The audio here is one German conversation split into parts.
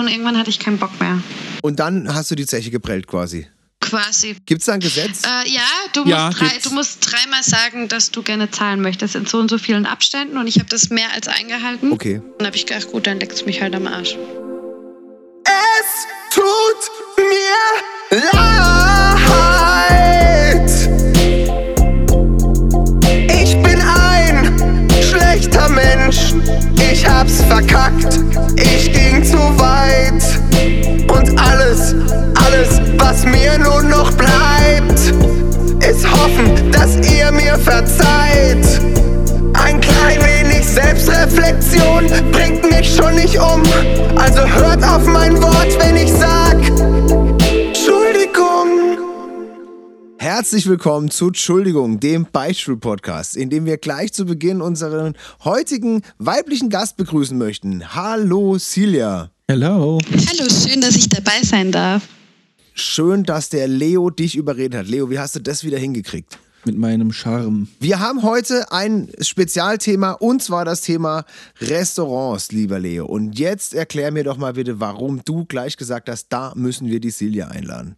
und irgendwann hatte ich keinen Bock mehr. Und dann hast du die Zeche geprellt quasi. Quasi. Gibt es da ein Gesetz? Äh, ja, du, Ja, musst drei, gibt's. du musst dreimal sagen, dass du gerne zahlen möchtest in so und so vielen Abständen und ich habe das mehr als eingehalten. Okay. Dann habe ich gedacht, gut, dann leckt's mich halt am Arsch. Es tut mir leid. Ich bin ein schlechter Mensch. Ich hab's verkackt. Ich ging zu weit. Und alles, alles, was mir nun noch bleibt, ist hoffen, dass ihr mir verzeiht. Ein klein wenig Selbstreflexion bringt mich schon nicht um. Also hört auf mein Wort, wenn ich sag Entschuldigung. Herzlich willkommen zu Entschuldigung, dem Beichtstuhl-Podcast, in dem wir gleich zu Beginn unseren heutigen weiblichen Gast begrüßen möchten. Hallo Silja. Hello. Hallo, schön, dass ich dabei sein darf. Schön, dass der Leo dich überredet hat. Leo, wie hast du das wieder hingekriegt? Mit meinem Charme. Wir haben heute ein Spezialthema und zwar das Thema Restaurants, lieber Leo. Und jetzt erklär mir doch mal bitte, warum du gleich gesagt hast, da müssen wir die Silja einladen.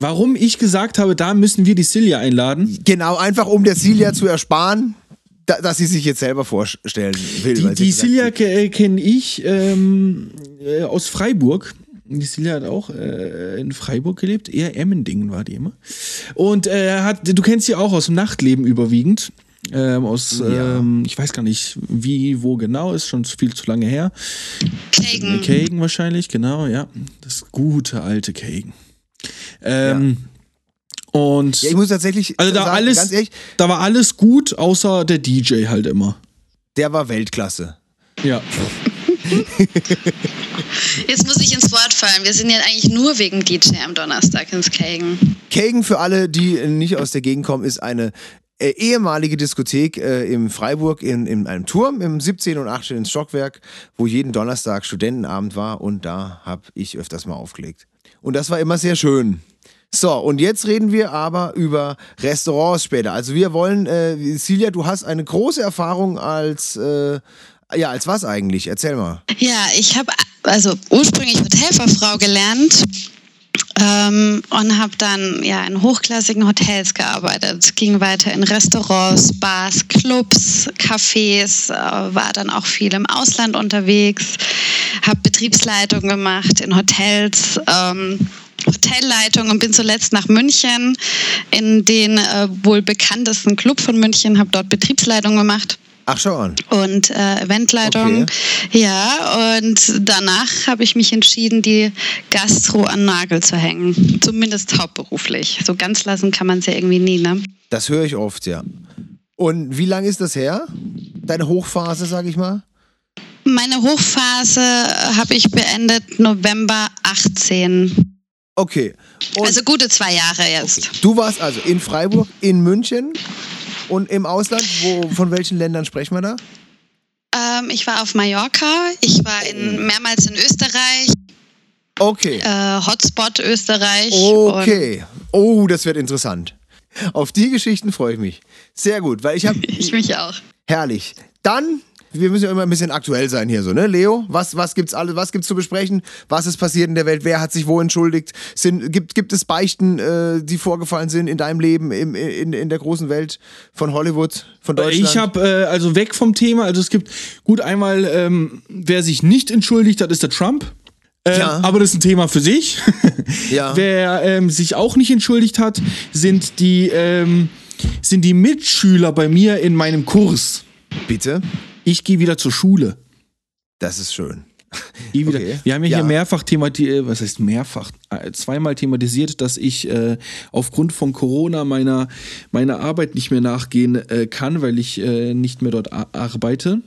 Warum ich gesagt habe, da müssen wir die Silja einladen? Genau, einfach um der Silja zu ersparen, da, dass sie sich jetzt selber vorstellen will. Die, die Silja ke- kenne ich ähm, äh, aus Freiburg. Die Silja hat auch äh, in Freiburg gelebt. Eher Emmendingen war die immer. Und äh, hat, du kennst sie auch aus dem Nachtleben überwiegend. Ähm, aus, Ja. ähm, ich weiß gar nicht, wie, wo genau, ist schon viel zu lange her. Kagan. Kagan wahrscheinlich, genau, ja. Das gute alte Kagan. Ähm, Und Ja, ich muss tatsächlich also da sagen, alles, ganz ehrlich, da war alles gut, außer der DJ halt immer. der war Weltklasse. Ja. Jetzt muss ich ins Wort fallen. Wir sind ja eigentlich nur wegen DJ am Donnerstag ins Kagan. Kagan, für alle, die nicht aus der Gegend kommen, ist eine äh, ehemalige Diskothek äh, im Freiburg in, in einem Turm im 17. und 18. Stockwerk, wo jeden Donnerstag Studentenabend war und da habe ich öfters mal aufgelegt. Und das war immer sehr schön. So, und jetzt reden wir aber über Restaurants später. Also wir wollen, äh, Silja, du hast eine große Erfahrung als, äh, ja, als was eigentlich? Erzähl mal. Ja, ich habe also ursprünglich Hotelfachfrau gelernt ähm, und habe dann ja in hochklassigen Hotels gearbeitet. Ging weiter in Restaurants, Bars, Clubs, Cafés, äh, war dann auch viel im Ausland unterwegs, habe Betriebsleitung gemacht in Hotels. Ähm, Hotelleitung und bin zuletzt nach München in den äh, wohl bekanntesten Club von München, habe dort Betriebsleitung gemacht Ach, schau an. und äh, Eventleitung. Ja, und danach habe ich mich entschieden, die Gastro an Nagel zu hängen. Zumindest hauptberuflich. So ganz lassen kann man es ja irgendwie nie, ne? Das höre ich oft, ja. Und wie lange ist das her? Deine Hochphase, sag ich mal? Meine Hochphase habe ich beendet November 18. Okay. Und also gute zwei Jahre jetzt. du warst also in Freiburg, in München und im Ausland. Wo, von welchen Ländern sprechen wir da? Ähm, ich war auf Mallorca, ich war in, mehrmals in Österreich, Okay. äh, Hotspot Österreich. Okay. Oh, das wird interessant. Auf die Geschichten freue ich mich. Sehr gut, weil ich habe. ich mich auch. herrlich. Dann. Wir müssen ja immer ein bisschen aktuell sein hier so, ne? Leo, was, was gibt's alles, was gibt's zu besprechen? Was ist passiert in der Welt? Wer hat sich wo entschuldigt? Sind, gibt, gibt es Beichten, äh, die vorgefallen sind in deinem Leben, im, in, in der großen Welt von Hollywood, von Deutschland? Ich habe äh, also weg vom Thema, also es gibt gut einmal, ähm, wer sich nicht entschuldigt hat, ist der Trump. Äh, Ja. Aber das ist ein Thema für sich. Ja. Wer ähm, sich auch nicht entschuldigt hat, sind die, ähm, sind die Mitschüler bei mir in meinem Kurs. Bitte? Ich gehe wieder zur Schule. Das ist schön. Okay. Wir haben ja, Ja. hier mehrfach thematisiert, was heißt mehrfach? Äh, Zweimal thematisiert, dass ich äh, aufgrund von Corona meiner, meiner Arbeit nicht mehr nachgehen äh, kann, weil ich äh, nicht mehr dort arbeite.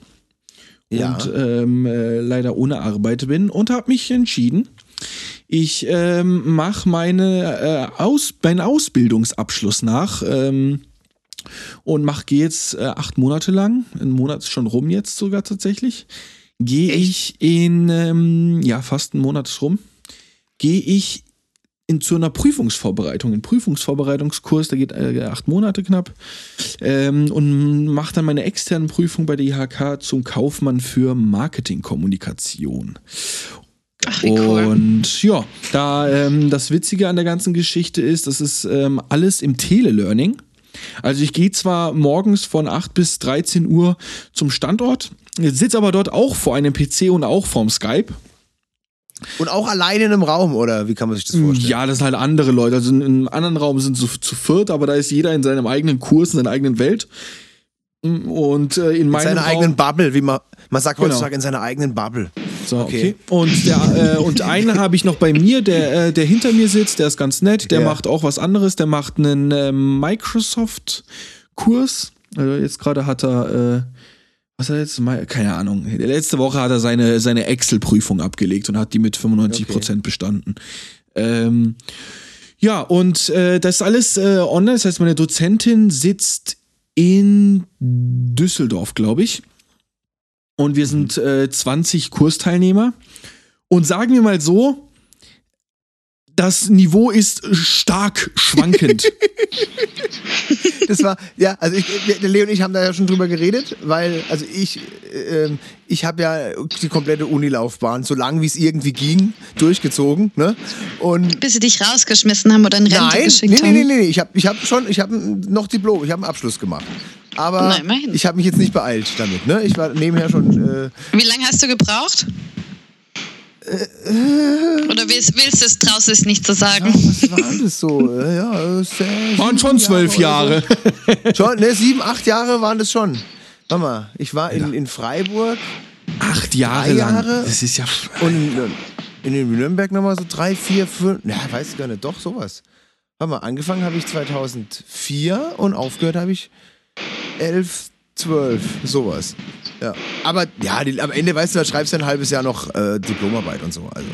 Ja. und ähm, äh, leider ohne Arbeit bin und habe mich entschieden, ich ähm, mache meine äh, Aus meinen Ausbildungsabschluss nach ähm, und mach gehe jetzt äh, acht Monate lang, ein Monat ist schon rum jetzt sogar tatsächlich, gehe ich in ähm, ja fast einen Monat ist rum, gehe ich in, zu einer Prüfungsvorbereitung, ein Prüfungsvorbereitungskurs, der geht äh, acht Monate knapp ähm, und mache dann meine externen Prüfung bei der IHK zum Kaufmann für Marketingkommunikation. Ach, cool. Und ja, da ähm, das Witzige an der ganzen Geschichte ist, das ist ähm, alles im Telelearning. Also ich gehe zwar morgens von 8 bis 13 Uhr zum Standort, sitze aber dort auch vor einem PC und auch vorm Skype. Und auch alleine in einem Raum, oder wie kann man sich das vorstellen? Ja, das sind halt andere Leute. Also in einem anderen Raum sind so zu viert, aber da ist jeder in seinem eigenen Kurs, in seiner eigenen Welt. Und äh, in In meinem seiner Raum, eigenen Bubble, wie man, man sagt Genau. heutzutage in seiner eigenen Bubble. So, okay. Okay. Und, der, äh, und einen habe ich noch bei mir, der, äh, der hinter mir sitzt, der ist ganz nett, der Ja. macht auch was anderes, der macht einen ähm, Microsoft-Kurs. Also jetzt gerade hat er, äh, was hat er jetzt? Mal- Keine Ahnung. Letzte Woche hat er seine, seine Excel-Prüfung abgelegt und hat die mit 95% bestanden. Ähm, ja, und äh, das ist alles äh, online. Das heißt, meine Dozentin sitzt in Düsseldorf, glaube ich. Und wir sind äh, 20 Kursteilnehmer. Und sagen wir mal so, das Niveau ist stark schwankend. Das war, ja, also ich, Leo und ich haben da ja schon drüber geredet, weil, also ich, äh, ich habe ja die komplette Unilaufbahn, so lang wie es irgendwie ging, durchgezogen, ne? Und Bis sie dich rausgeschmissen haben oder in Rente nein, nee, geschickt nee, haben. nee, nee, ich habe ich hab schon, ich habe noch Diplom, ich habe einen Abschluss gemacht. Aber immerhin. ich habe mich jetzt nicht beeilt damit, ne? Ich war nebenher schon, äh, Wie lange hast du gebraucht? Oder willst, willst du es draußen es nicht zu sagen? was war das so? Ja, sehr- Waren schon zwölf Jahre. So. Schon, ne, sieben, acht Jahre waren das schon. Warte mal, ich war in, in Freiburg Acht Jahre Drei lang. Jahre? Das ist ja. Und in, in Nürnberg nochmal so drei, vier, fünf, ja, weiß ich gar nicht, doch sowas. Warte mal, angefangen habe ich 2004 und aufgehört habe ich 11, 12, sowas. Ja. Aber ja, die, am Ende, weißt du, da schreibst du ein halbes Jahr noch äh, Diplomarbeit und so. Also.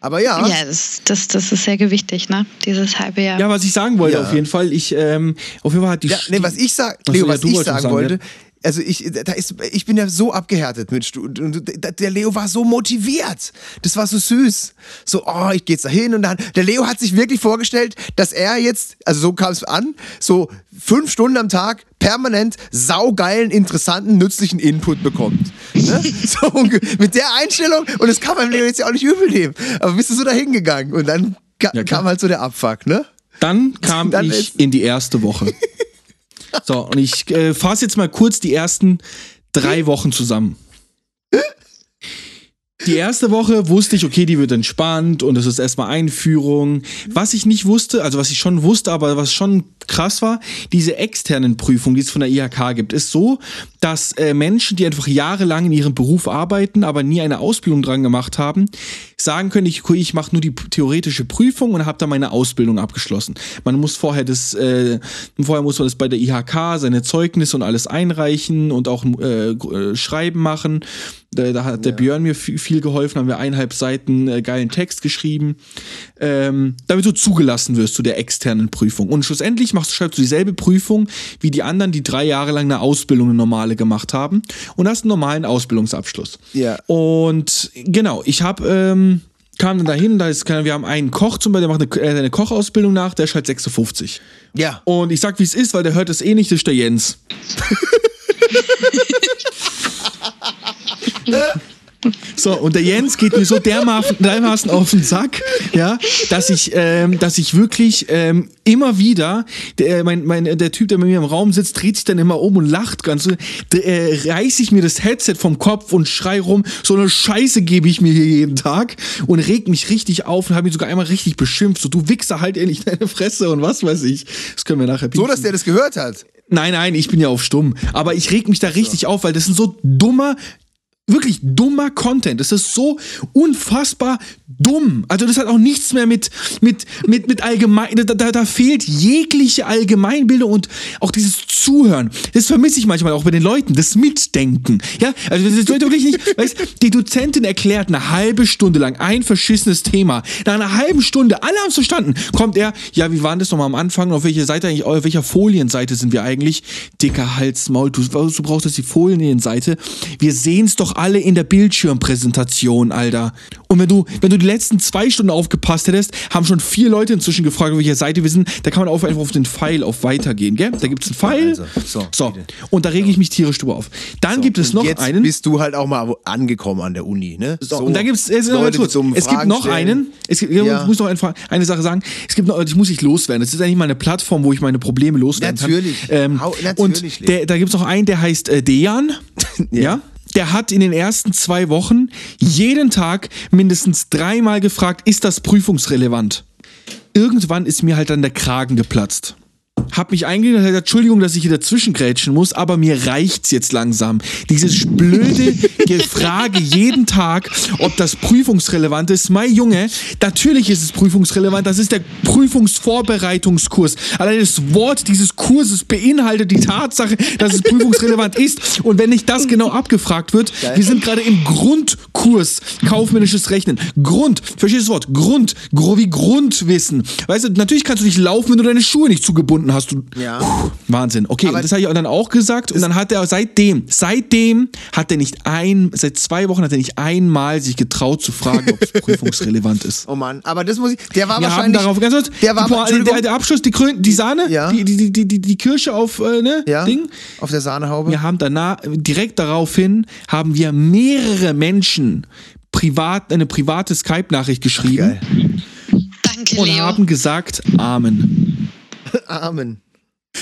Aber ja, Ja, das, das, das ist sehr gewichtig, ne? Dieses halbe Jahr. Ja, was ich sagen wollte, Ja. auf jeden Fall, ich, ähm, auf jeden Fall hat die. ja nee, was ich sag, Leo, ja, was du ich sagen sagen, wollte, ja. also ich, da ist, ich bin ja so abgehärtet mit Stud und der Leo war so motiviert. Das war so süß. So, oh, ich gehe jetzt da hin und dann, der Leo hat sich wirklich vorgestellt, dass er jetzt, also so kam es an, so fünf Stunden am Tag permanent saugeilen, interessanten, nützlichen Input bekommt. Ne? So, mit der Einstellung, und das kann man Leo jetzt ja auch nicht übel nehmen, aber bist du so dahin gegangen und dann ka Ja, kam halt so der Abfuck, ne? Dann kam Dann ich in die erste Woche. so, und ich äh, fasse jetzt mal kurz die ersten drei Wochen zusammen. Die erste Woche wusste ich, okay, die wird entspannt und es ist erstmal Einführung. Was ich nicht wusste, also was ich schon wusste, aber was schon krass war, diese externen Prüfungen, die es von der IHK gibt, ist so, dass äh, Menschen, die einfach jahrelang in ihrem Beruf arbeiten, aber nie eine Ausbildung dran gemacht haben, sagen können, ich, ich mache nur die theoretische Prüfung und habe dann meine Ausbildung abgeschlossen. Man muss vorher das, äh, vorher muss man das bei der IHK, seine Zeugnisse und alles einreichen und auch äh, äh, Schreiben machen. Da, hat der Björn mir viel, geholfen, haben wir eineinhalb Seiten äh, geilen Text geschrieben, ähm, damit du zugelassen wirst zu der externen Prüfung. Und schlussendlich machst du, schreibst du dieselbe Prüfung wie die anderen, die drei Jahre lang eine Ausbildung, eine normale gemacht haben und hast einen normalen Ausbildungsabschluss. Ja. Und genau, ich habe ähm, kam dann dahin, da ist, wir haben einen Koch zum Beispiel, der macht eine, äh, eine Kochausbildung nach, der ist halt 56. Ja. Und ich sag, wie es ist, weil der hört es eh nicht, das ist der Jens. So, und der Jens geht mir so dermaßen, dermaßen auf den Sack, ja, dass ich, ähm, dass ich wirklich ähm, immer wieder, der, mein, mein, der Typ, der bei mir im Raum sitzt, dreht sich dann immer um und lacht ganz so, äh, reiß ich mir das Headset vom Kopf und schrei rum, so eine Scheiße gebe ich mir hier jeden Tag und reg mich richtig auf und habe ihn sogar einmal richtig beschimpft, so du Wichser, halt ehrlich deine Fresse und was weiß ich. Das können wir nachher So, piepsen. dass der das gehört hat. Nein, nein, ich bin ja auf stumm. Aber ich reg mich da richtig auf, weil das ist so dummer, wirklich dummer Content. Das ist so unfassbar dumm. Also das hat auch nichts mehr mit, mit, mit, mit allgemein, da, da, da fehlt jegliche Allgemeinbildung und auch dieses Zuhören. Das vermisse ich manchmal auch bei den Leuten, das Mitdenken. Ja, also das ist wirklich nicht, weißt, die Dozentin erklärt eine halbe Stunde lang ein verschissenes Thema. Nach einer halben Stunde, alle haben es verstanden, kommt er, ja, wie war denn das nochmal am Anfang? Auf welcher Seite eigentlich, auf welcher Folienseite sind wir eigentlich? Dicker Hals, Maul, du, du brauchst jetzt die Folienseite. Wir sehen es doch alle in der Bildschirmpräsentation, Alter. Und wenn du, wenn du die letzten zwei Stunden aufgepasst hättest, haben schon vier Leute inzwischen gefragt, auf welcher Seite wir sind. Da kann man auf, einfach auf den Pfeil auf Weitergehen, gell? Da gibt es einen Pfeil. Also, so, so. Und da rege ich mich tierisch drüber auf. Dann gibt es noch jetzt einen. bist du halt auch mal angekommen an der Uni, ne? So, und da gibt es, Leute, es gibt Fragen noch stellen. einen, es gibt, Ja. ich muss noch eine, eine Sache sagen, es gibt noch, ich muss nicht loswerden, das ist eigentlich mal eine Plattform, wo ich meine Probleme loswerden Natürlich. kann. Ähm, Hau- natürlich, und der, da gibt es noch einen, der heißt äh, Dejan, ja. Der hat in den ersten zwei Wochen jeden Tag mindestens dreimal gefragt, ist das prüfungsrelevant? Irgendwann ist mir halt dann der Kragen geplatzt. Hab mich eingeladen, hat gesagt, Entschuldigung, dass ich hier dazwischen grätschen muss, aber mir reicht's jetzt langsam. Dieses blöde Frage jeden Tag, ob das prüfungsrelevant ist. Mein Junge, natürlich ist es prüfungsrelevant. Das ist der Prüfungsvorbereitungskurs. Allein das Wort dieses Kurses beinhaltet die Tatsache, dass es prüfungsrelevant ist. Und wenn nicht das genau abgefragt wird, wir sind gerade im Grundkurs kaufmännisches Rechnen. Grund, verstehst du das Wort? Grund, wie Grundwissen. Weißt du, natürlich kannst du nicht laufen, wenn du deine Schuhe nicht zugebunden hast. Du, Ja. Puh, Wahnsinn. Okay, Aber- das habe ich dann auch gesagt. Und dann hat er seitdem, seitdem hat er nicht ein, seit zwei Wochen hat er nicht einmal sich getraut zu fragen, ob es prüfungsrelevant ist. Oh Mann, aber das muss ich. Der war Wir haben wahrscheinlich. darauf ganz kurz, der war die, Pointe- Entschuldigung, der, der Abschluss, die, Krön, die Sahne, Ja. die, die, die, die, die Kirsche auf äh, ne, ja, Ding. auf der Sahnehaube. Wir haben danach, direkt daraufhin, haben wir mehrere Menschen privat, eine private Skype-Nachricht geschrieben Geil. Danke, und haben gesagt Amen. Amen.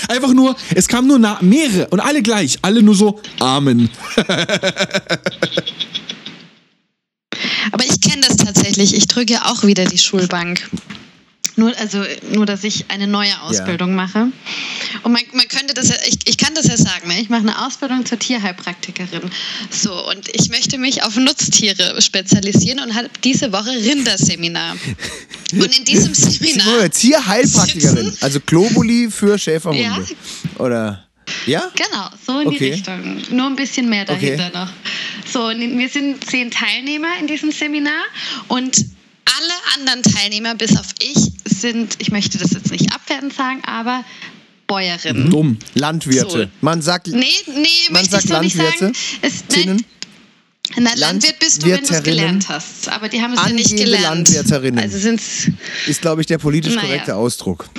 Einfach nur, es kamen nur mehrere und alle gleich, alle nur so Amen. Aber ich kenne das tatsächlich. Ich drücke auch wieder die Schulbank. Nur, also, nur, dass ich eine neue Ausbildung mache. Und man, man könnte das ja, ich, ich kann das ja sagen, ne? ich mache eine Ausbildung zur Tierheilpraktikerin. So, und ich möchte mich auf Nutztiere spezialisieren und habe diese Woche Rinderseminar. Und in diesem Seminar. Tierheilpraktikerin. Also Globuli für Schäferhunde. Ja. Oder. Ja? Genau, so in Okay. die Richtung. Nur ein bisschen mehr dahinter Okay. noch. So, und wir sind zehn Teilnehmer in diesem Seminar und alle anderen Teilnehmer, bis auf ich, sind, ich möchte das jetzt nicht abwertend sagen, aber Bäuerinnen. Dumm. Landwirte. So. Man sagt. Nee, nee, Man möchte sagt ich so nicht Landwirte, sagen. Es, Tinnen? na, Landwirt bist du, wenn du es gelernt hast. Aber die haben es ja nicht gelernt. Landwirterinnen. Also sind es Ist, glaube ich, der politisch Naja. korrekte Ausdruck.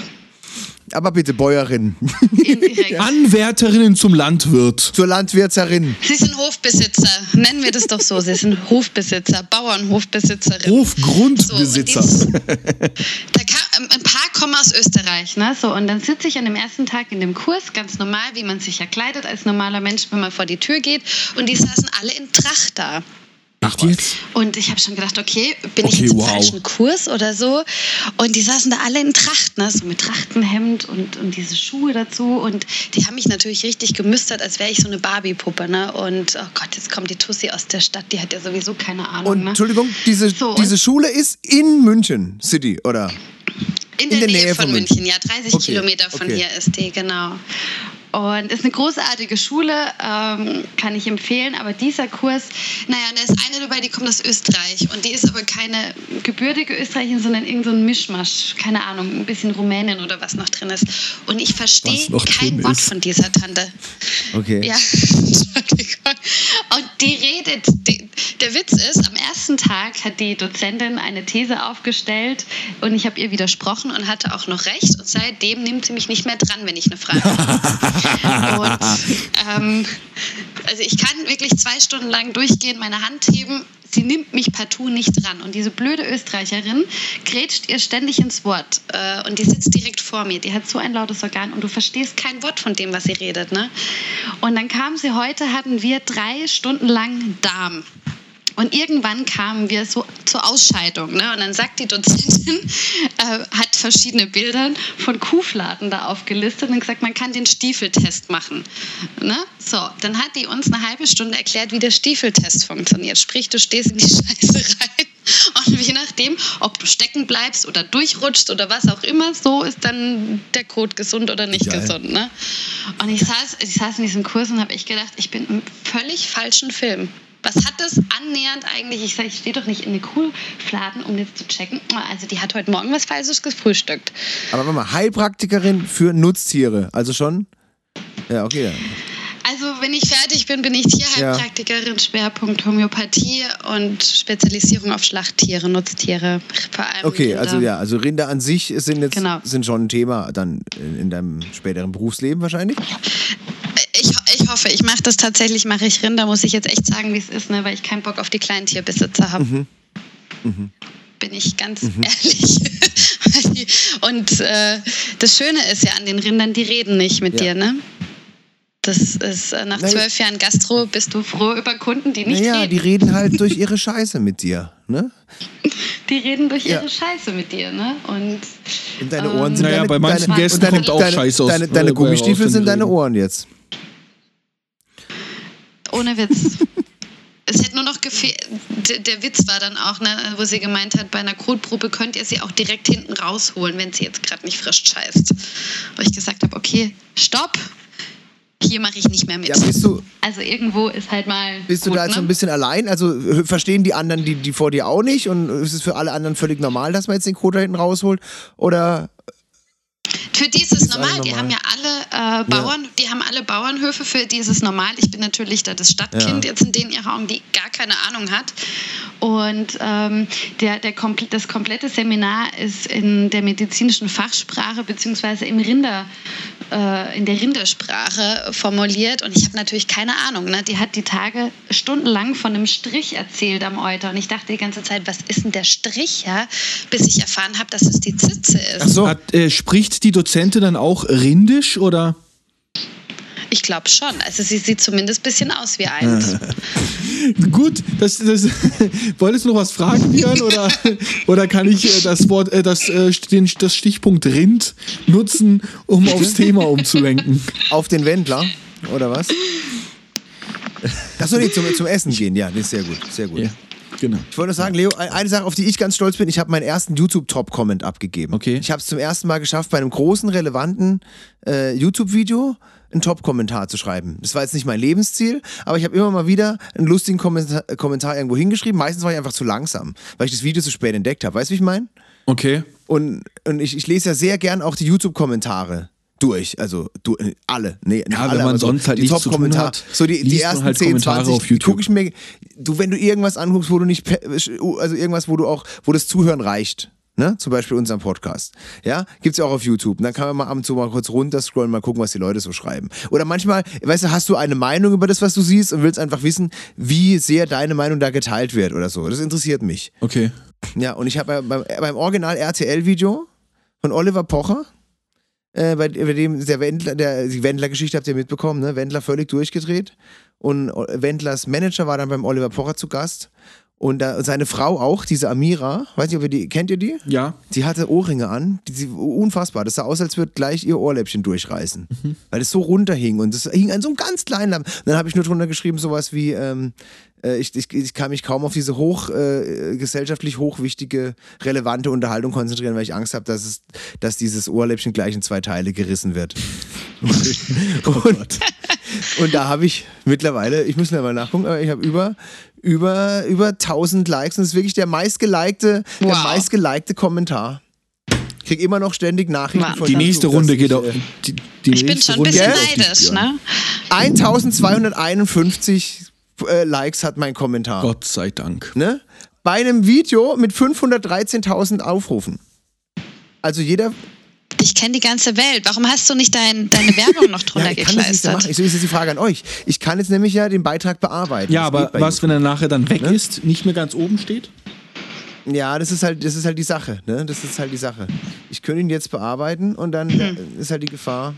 Aber bitte, Bäuerin. indirekt. Anwärterinnen zum Landwirt. Zur Landwirterin. Sie sind Hofbesitzer. Nennen wir das doch so. Sie sind Hofbesitzer, Bauernhofbesitzerinnen. Hofgrundbesitzer. So, dies- da kam, ein paar kommen aus Österreich, ne? So, und dann sitze ich an dem ersten Tag in dem Kurs, ganz normal, wie man sich ja kleidet als normaler Mensch, wenn man vor die Tür geht. Und die saßen alle in Tracht da. Echt jetzt? Und ich habe schon gedacht, okay, bin Okay, ich jetzt im wow. falschen Kurs oder so? Und die saßen da alle in Tracht, ne? so mit Trachtenhemd und, und diese Schuhe dazu. Und die haben mich natürlich richtig gemüstert, als wäre ich so eine Barbie-Puppe. Ne? Und oh Gott, jetzt kommt die Tussi aus der Stadt, die hat ja sowieso keine Ahnung. Und ne? Entschuldigung, diese, So, und- diese Schule ist in München City, oder? In der, Nähe, von, München. ja, 30 Okay, Kilometer von okay. hier ist die, genau. Und ist eine großartige Schule, ähm, kann ich empfehlen. Aber dieser Kurs, naja, und da ist eine dabei, die kommt aus Österreich. Und die ist aber keine gebürtige Österreicherin, sondern irgend so ein Mischmasch. Keine Ahnung, ein bisschen Rumänin oder was noch drin ist. Und ich verstehe kein Wort ist. von dieser Tante. Okay. Ja, Entschuldigung. Und die redet, die, der Witz ist, am ersten Tag hat die Dozentin eine These aufgestellt und ich habe ihr widersprochen und hatte auch noch recht. Und seitdem nimmt sie mich nicht mehr dran, wenn ich eine Frage habe. Ähm, also ich kann wirklich zwei Stunden lang durchgehend meine Hand heben. Sie nimmt mich partout nicht dran. Und diese blöde Österreicherin grätscht ihr ständig ins Wort. Äh, und die sitzt direkt vor mir. Die hat so ein lautes Organ und du verstehst kein Wort von dem, was sie redet. Ne? Und dann kam sie heute, hatten wir drei Stunden lang Darm. Und irgendwann kamen wir so zur Ausscheidung. Ne? Und dann sagt die Dozentin, äh, hat verschiedene Bilder von Kuhfladen da aufgelistet und gesagt, man kann den Stiefeltest machen. Ne? So, dann hat die uns eine halbe Stunde erklärt, wie der Stiefeltest funktioniert. Sprich, du stehst in die Scheiße rein und je nachdem, ob du stecken bleibst oder durchrutschst oder was auch immer, so ist dann der Code gesund oder nicht Geil. gesund. Ne? Und ich saß, ich saß in diesem Kurs und habe ich gedacht, ich bin im völlig falschen Film. Was hat das annähernd eigentlich? Ich sage, ich stehe doch nicht in eine Kuhfladen, um jetzt zu checken. Also die hat heute Morgen was Falsches gefrühstückt. Aber warte mal, Heilpraktikerin für Nutztiere. Also schon? Ja, okay. Also, wenn ich fertig bin, bin ich Tierheilpraktikerin, Schwerpunkt Homöopathie und Spezialisierung auf Schlachttiere, Nutztiere. Vor allem Okay, Rinder. also ja, also Rinder an sich sind jetzt Genau. sind schon ein Thema dann in, in deinem späteren Berufsleben wahrscheinlich. Ich, ich hoffe, ich mache das tatsächlich, mache ich Rinder, muss ich jetzt echt sagen, wie es ist, ne, weil ich keinen Bock auf die kleinen Tierbesitzer habe. Mhm. Bin ich ganz ehrlich. Weil die- Und äh, das Schöne ist ja an den Rindern, die reden nicht mit Ja. dir, ne? Das ist äh, nach zwölf Jahren Gastro bist du froh über Kunden, die nicht naja, reden. die reden halt durch ihre Scheiße mit dir, ne? Die reden durch Ja. ihre Scheiße mit dir, ne? Und Und deine Ähm, Ohren sind Naja, deine, bei manchen deine, Gästen deine, kommt auch deine, Scheiße aus- Deine, äh, Gummistiefel sind deine. Ohren jetzt. Ohne Witz. Es hätte nur noch gefehlt, der, Witz war dann auch, ne, wo sie gemeint hat, bei einer Kotprobe könnt ihr sie auch direkt hinten rausholen, wenn sie jetzt gerade nicht frisch scheißt. Wo ich gesagt habe, okay, stopp, hier mache ich nicht mehr mit. Ja, du, also irgendwo ist halt mal bist du gut, da jetzt so ne? ein bisschen allein? Also äh, verstehen die anderen die, die vor dir auch nicht? Und ist es für alle anderen völlig normal, dass man jetzt den Code da hinten rausholt? Oder Für die ist es Ist normal. alle Die normal. haben ja alle äh, Bauern, die haben alle Bauernhöfe, für die ist es normal. Ich bin natürlich da das Stadtkind Ja. jetzt in den ihrer Augen, die gar keine Ahnung hat. Und ähm, der, der komple das komplette Seminar ist in der medizinischen Fachsprache beziehungsweise im Rinder, äh, in der Rindersprache formuliert. Und ich habe natürlich keine Ahnung. Ne? Die hat die Tage stundenlang von einem Strich erzählt am Euter. Und ich dachte die ganze Zeit, was ist denn der Strich? Ja? Bis ich erfahren habe, dass es die Zitze ist. Ach so. Hat, äh, spricht die Dozentin dann auch Rindisch oder? Ich glaube schon. Also sie sieht zumindest ein bisschen aus wie eins. Gut, das, das wolltest du noch was fragen, Björn, oder, oder kann ich äh, das Wort, äh, das, äh, den, das Stichpunkt Rind nutzen, um aufs Thema umzulenken? auf den Wendler? Oder was? Achso, nee, zum, zum Essen gehen. Ja, das ist sehr gut. Sehr gut. Ja, genau. Ich wollte nur sagen, Leo, ein- eine Sache, auf die ich ganz stolz bin, ich habe meinen ersten YouTube-Top-Comment abgegeben. Okay. Ich habe es zum ersten Mal geschafft, bei einem großen, relevanten äh, YouTube-Video einen Top-Kommentar zu schreiben. Das war jetzt nicht mein Lebensziel, aber ich habe immer mal wieder einen lustigen Kommentar, Kommentar irgendwo hingeschrieben. Meistens war ich einfach zu langsam, weil ich das Video zu spät entdeckt habe. Weißt du, wie ich meine? Okay. Und, und ich, ich lese ja sehr gern auch die YouTube-Kommentare durch. Also du, äh, alle. Nee, Ja, wenn alle, man aber so sonst halt die nichts zu tun Top-Kommentare. hat, So die, die ersten halt 10, Kommentare 20, auf YouTube. gucke ich mir. Du, wenn du irgendwas anguckst, wo du nicht, pe- also irgendwas, wo du auch, wo das Zuhören reicht. Ne? Zum Beispiel unseren Podcast. Ja, gibt's ja auch auf YouTube. Und dann kann man mal ab und zu mal kurz runterscrollen, mal gucken, was die Leute so schreiben. Oder manchmal, weißt du, hast du eine Meinung über das, was du siehst und willst einfach wissen, wie sehr deine Meinung da geteilt wird oder so. Das interessiert mich. Okay. Ja, und ich habe ja beim, beim Original RTL-Video von Oliver Pocher, äh, bei, bei dem der Wendler, der, die Wendler-Geschichte habt ihr mitbekommen, ne? Wendler völlig durchgedreht. Und O- Wendlers Manager war dann beim Oliver Pocher zu Gast. Und da, seine Frau auch, diese Amira, weiß nicht, ob ihr die, kennt ihr die? Ja. Die hatte Ohrringe an, die, die, unfassbar. Das sah aus, als würde gleich ihr Ohrläppchen durchreißen. Weil es so runterhing und es hing an so einem ganz kleinen Lappen. Und dann habe ich nur drunter geschrieben, sowas wie, ähm, äh, ich, ich, ich kann mich kaum auf diese hoch, äh, gesellschaftlich hochwichtige, relevante Unterhaltung konzentrieren, weil ich Angst habe, dass, es, dass dieses Ohrläppchen gleich in zwei Teile gerissen wird. und, und da habe ich mittlerweile, ich muss mir mal nachgucken, aber ich habe über, über, über 1000 Likes und es ist wirklich der meistgelikte, der Wow. meistgelikte Kommentar. Ich krieg immer noch ständig Nachrichten von Die nächste dass Runde geht auch. Die, die Ich bin nächste schon ein Runde bisschen neidisch, ne? 1251 äh, Likes hat mein Kommentar. Gott sei Dank. Ne? Bei einem Video mit 513.000 Aufrufen. Also jeder. Ich kenne die ganze Welt. Warum hast du nicht dein, deine Werbung noch drunter Ja, ich gekleistert? Ich, so ist jetzt die Frage an euch. Ich kann jetzt nämlich ja den Beitrag bearbeiten. Ja, Das aber was, wenn er nachher dann weg Ne? ist, nicht mehr ganz oben steht? Ja, das ist halt, das ist halt die Sache, ne? Das ist halt die Sache. Ich könnte ihn jetzt bearbeiten und dann Hm. äh, ist halt die Gefahr.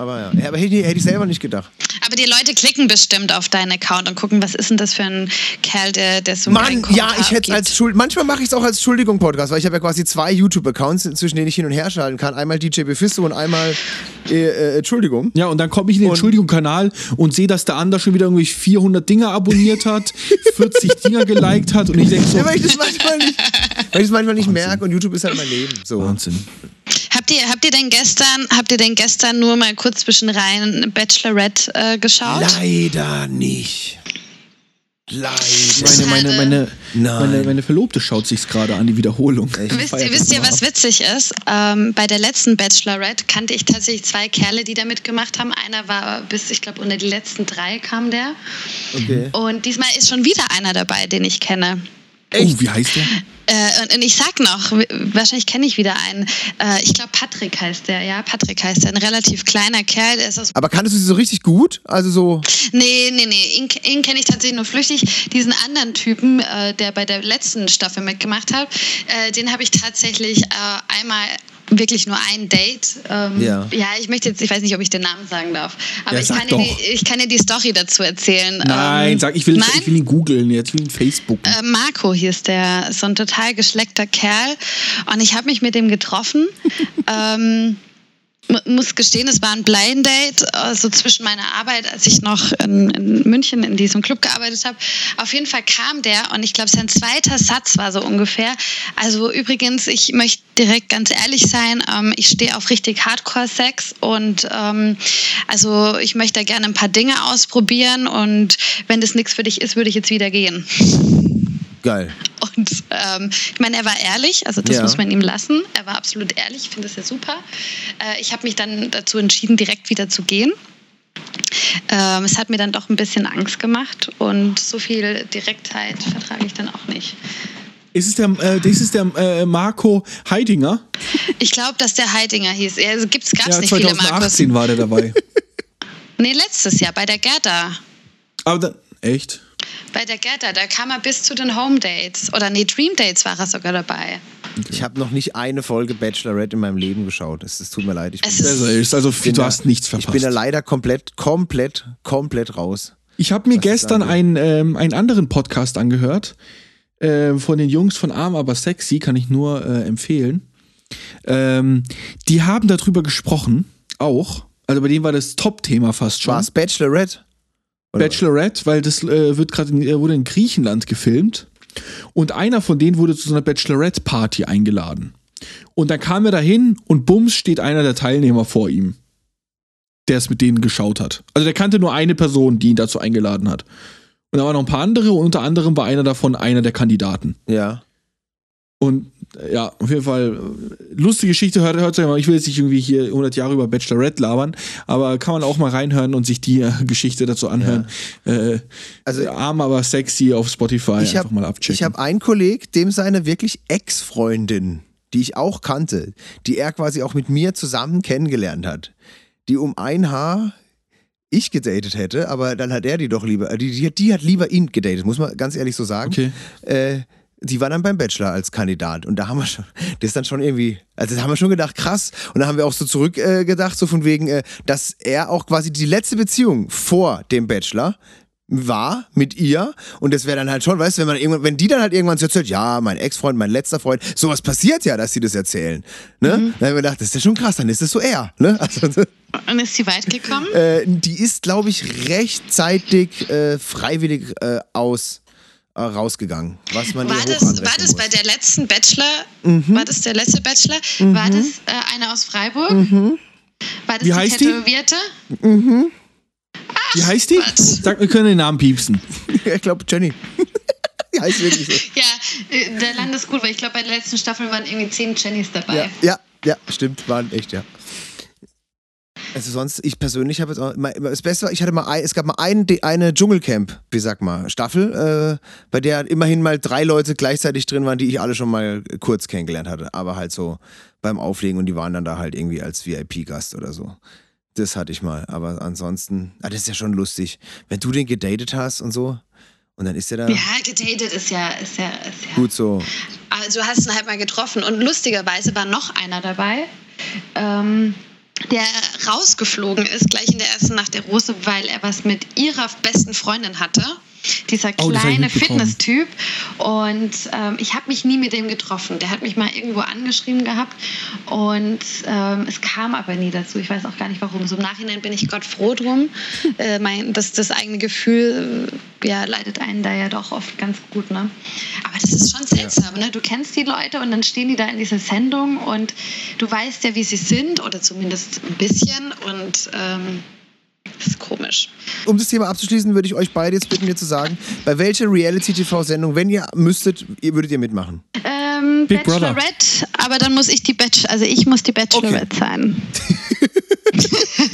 Aber ja, Ja, aber hätte, ich- hätte ich selber nicht gedacht. Aber die Leute klicken bestimmt auf deinen Account und gucken, was ist denn das für ein Kerl, der, der so Mann, ja, ich hätte als Schuld. Manchmal mache ich es auch als Entschuldigung-Podcast, weil ich habe ja quasi zwei YouTube-Accounts, zwischen denen ich hin und her schalten kann. Einmal DJ Befisto und einmal äh, äh, Entschuldigung. Ja, und dann komme ich in den Entschuldigung-Kanal und sehe, dass der Ander schon wieder irgendwie 400 Dinger abonniert hat, 40 Dinger geliked hat und ich denke so, Ja, weil ich das manchmal nicht, weil ich das manchmal nicht merke und YouTube ist halt mein Leben. So. Wahnsinn. Habt ihr, habt ihr denn gestern, habt ihr denn gestern nur mal kurz zwischen rein Bachelorette äh, geschaut? Leider nicht. Leid. Meine, meine, meine, Nein. meine, meine Verlobte schaut sich's gerade an, die Wiederholung. Wisst ihr, wisst ihr, was witzig ist? Ähm, bei der letzten Bachelorette kannte ich tatsächlich zwei Kerle, die da mitgemacht haben. Einer war bis, ich glaube, unter die letzten drei kam der. Okay. Und diesmal ist schon wieder einer dabei, den ich kenne. Oh, wie heißt der? Äh, und, und ich sag noch, wahrscheinlich kenne ich wieder einen. Äh, ich glaube, Patrick heißt der, ja, Patrick heißt der. Ein relativ kleiner Kerl, der ist aus. Aber kanntest du sie so richtig gut? Also so. Nee, nee, nee, ihn, ihn kenne ich tatsächlich nur flüchtig. Diesen anderen Typen, äh, der bei der letzten Staffel mitgemacht hat, äh, den habe ich tatsächlich äh, einmal wirklich nur ein Date. Ähm, Ja. ja, ich möchte jetzt, ich weiß nicht, ob ich den Namen sagen darf, aber Ja, ich, kann dir die, ich kann dir die Story dazu erzählen. Nein, ähm, sag, ich will, nein? ich will ihn googeln, jetzt will ihn Facebook. Äh, Marco hieß der, so ein total geschleckter Kerl. Und ich habe mich mit dem getroffen. ähm, muss gestehen, es war ein Blind Date, äh, so zwischen meiner Arbeit, als ich noch in, in München in diesem Club gearbeitet habe. Auf jeden Fall kam der und ich glaube, sein zweiter Satz war so ungefähr. Also übrigens, ich möchte direkt ganz ehrlich sein, ähm, ich stehe auf richtig Hardcore-Sex und ähm, also ich möchte da gerne ein paar Dinge ausprobieren und wenn das nichts für dich ist, würde ich jetzt wieder gehen. Geil. Und ähm, ich meine, er war ehrlich, also das Ja. muss man ihm lassen. Er war absolut ehrlich, ich finde das ja super. Äh, ich habe mich dann dazu entschieden, direkt wieder zu gehen. Ähm, es hat mir dann doch ein bisschen Angst gemacht und so viel Direktheit vertrage ich dann auch nicht. Ist es der, äh, das ist der äh, Marco Heidinger? Ich glaube, dass der Heidinger hieß. Also gibt's, gab's Ja, nicht viele Markus. 2018 war der dabei. Nee, letztes Jahr bei der Gerda. Aber dann, echt? Bei der Gerda, da kam er bis zu den Home Dates. Oder nee, Dream Dates war er sogar dabei. Ich habe noch nicht eine Folge Bachelorette in meinem Leben geschaut. Es, es tut mir leid. Ich bin, Es ist- Also, ist also bin du da- hast nichts Ich verpasst. bin da leider komplett, komplett, komplett raus. Ich habe mir Was gestern einen, ähm, einen anderen Podcast angehört. Äh, von den Jungs von Arm aber sexy, kann ich nur äh, empfehlen. Ähm, die haben darüber gesprochen, auch. Also bei denen war das Top-Thema fast schon. War es Bachelorette? Oder Bachelorette, weil das äh, wird gerade äh, wurde in Griechenland gefilmt. Und einer von denen wurde zu so einer Bachelorette-Party eingeladen. Und dann kam er dahin und bums steht einer der Teilnehmer vor ihm, der es mit denen geschaut hat. Also der kannte nur eine Person, die ihn dazu eingeladen hat. Und da waren noch ein paar andere und unter anderem war einer davon einer der Kandidaten. Ja. Und ja, auf jeden Fall äh, lustige Geschichte. Hört, hört euch mal. Ich will jetzt nicht irgendwie hier 100 Jahre über Bachelorette labern, aber kann man auch mal reinhören und sich die äh, Geschichte dazu anhören. Äh, Also- arm aber sexy auf Spotify Ich einfach habe mal abchecken. hab einen Kolleg, dem seine wirklich Ex-Freundin, die ich auch kannte, die er quasi auch mit mir zusammen kennengelernt hat, die um ein Haar ich gedatet hätte, aber dann hat er die doch lieber, die, die, hat- die hat lieber ihn gedatet, muss man ganz ehrlich so sagen. Okay. Äh, die war dann beim Bachelor als Kandidat und da haben wir schon, das ist dann schon irgendwie, also da haben wir schon gedacht, krass. Und da haben wir auch so zurückgedacht, äh, so von wegen, äh, dass er auch quasi die letzte Beziehung vor dem Bachelor war mit ihr und das wäre dann halt schon, weißt du, wenn man irgendwann, wenn die dann halt irgendwann so erzählt, ja, mein Ex-Freund, mein letzter Freund, sowas passiert ja, dass sie das erzählen, ne? Dann haben wir gedacht, das ist ja schon krass, dann ist es so er, ne? Also, Und ist sie weit gekommen? äh, die ist, glaube ich, rechtzeitig äh, freiwillig äh, aus rausgegangen, was man ihr War hoch das, war das bei der letzten Bachelor? Mhm. War das der letzte Bachelor? War das äh, einer aus Freiburg? Mhm. War das Wie die heißt die? Tätowierte? Wie heißt die? Quatsch. Sag, wir können den Namen piepsen. Ich glaube, Jenny. die heißt wirklich so. Ja, äh, der Land ist gut, weil ich glaube, bei der letzten Staffel waren irgendwie zehn Jennys dabei. Ja, ja, ja, stimmt, waren echt, ja. Also sonst, ich persönlich habe jetzt auch, mein- das Beste war, ich hatte mal, ein, es gab mal ein, eine Dschungelcamp, wie sag mal, Staffel, äh, bei der immerhin mal drei Leute gleichzeitig drin waren, die ich alle schon mal kurz kennengelernt hatte, aber halt so beim Auflegen und die waren dann da halt irgendwie als VIP-Gast oder so. Das hatte ich mal, aber ansonsten, ah, das ist ja schon lustig, wenn du den gedatet hast und so und dann ist der da Ja, gedatet ist ja, ist ja, ist ja. gut so, Also du hast ihn halt mal getroffen und lustigerweise war noch einer dabei, ähm, der rausgeflogen ist gleich in der ersten Nacht der Rose, weil er was mit ihrer besten Freundin hatte. Dieser Oh, kleine mitbekommen. Fitness-Typ. Und ähm, ich habe mich nie mit dem getroffen. Der hat mich mal irgendwo angeschrieben gehabt und ähm, es kam aber nie dazu. Ich weiß auch gar nicht warum. So im Nachhinein bin ich Gott froh drum. äh, mein, das, das eigene Gefühl äh, ja, leitet einen da ja doch oft ganz gut. Ne? Aber das ist schon seltsam. Ne? Du kennst die Leute und dann stehen die da in dieser Sendung und du weißt ja, wie sie sind oder zumindest ein bisschen. Und ähm, Das ist komisch. Um das Thema abzuschließen, würde ich euch beide jetzt bitten, mir zu sagen, bei welcher Reality-TV-Sendung, wenn ihr müsstet, ihr würdet ihr mitmachen? Ähm, Big Brother. Bachelorette, aber dann muss ich die Bachelor, also ich muss die Bachelorette sein.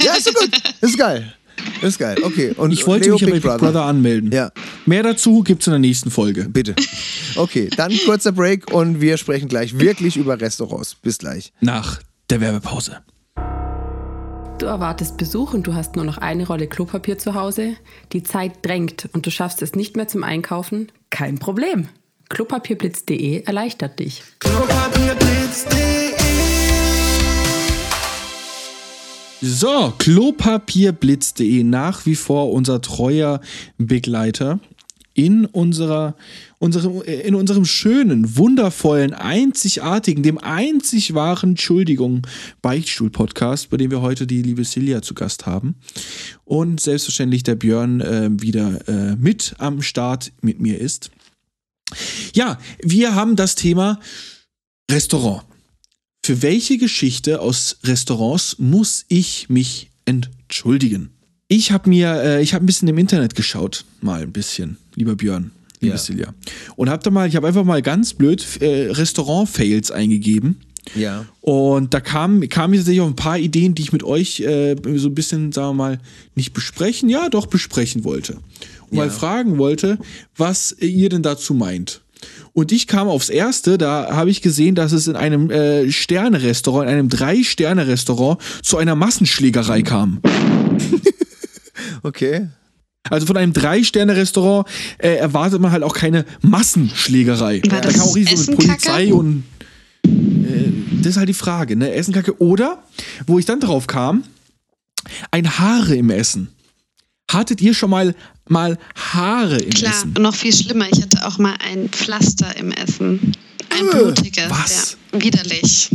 Ja, ist so gut. Das ist geil. Das ist geil. Okay. Und Ich wollte Leo mich aber bei Big Brother anmelden. Ja, Mehr dazu gibt's in der nächsten Folge. bitte. Okay, dann kurzer Break und wir sprechen gleich wirklich über Restaurants. Bis gleich. Nach der Werbepause. Du erwartest Besuch und du hast nur noch eine Rolle Klopapier zu Hause. Die Zeit drängt und du schaffst es nicht mehr zum Einkaufen? Kein Problem. Klopapierblitz.de erleichtert dich. So, klopapierblitz.de nach wie vor unser treuer Begleiter in unserer, unserem, äh, in unserem schönen, wundervollen, einzigartigen, dem einzig wahren, Entschuldigung, Beichtstuhl-Podcast, bei dem wir heute die liebe Silja zu Gast haben. Und selbstverständlich der Björn äh, wieder äh, mit am Start mit mir ist. Ja, wir haben das Thema Restaurant. Für welche Geschichte aus Restaurants muss ich mich entschuldigen? Ich habe mir, äh, ich habe ein bisschen im Internet geschaut, mal ein bisschen, lieber Björn, liebe Ja. Silja, und habe da mal, ich habe einfach mal ganz blöd äh, Restaurant-Fails eingegeben. Ja. Und da kam, kam mir tatsächlich auch ein paar Ideen, die ich mit euch äh, so ein bisschen, sagen wir mal, nicht besprechen, ja, doch besprechen wollte. Und mal Ja. fragen wollte, was ihr denn dazu meint. Und ich kam aufs Erste, da habe ich gesehen, dass es in einem äh, Sterne-Restaurant, in einem Drei-Sterne-Restaurant zu einer Massenschlägerei kam. Okay. Also von einem Drei-Sterne-Restaurant äh, erwartet man halt auch keine Massenschlägerei. War da das kam auch riesig so mit? Polizei und äh, das ist halt die Frage, ne? Essenkacke. Oder, wo ich dann drauf kam, ein Haare im Essen. Hattet ihr schon mal, mal Haare im Klar, Essen? und noch viel schlimmer, ich hatte auch mal ein Pflaster im Essen. Ein blutiges. was? Ja, widerlich.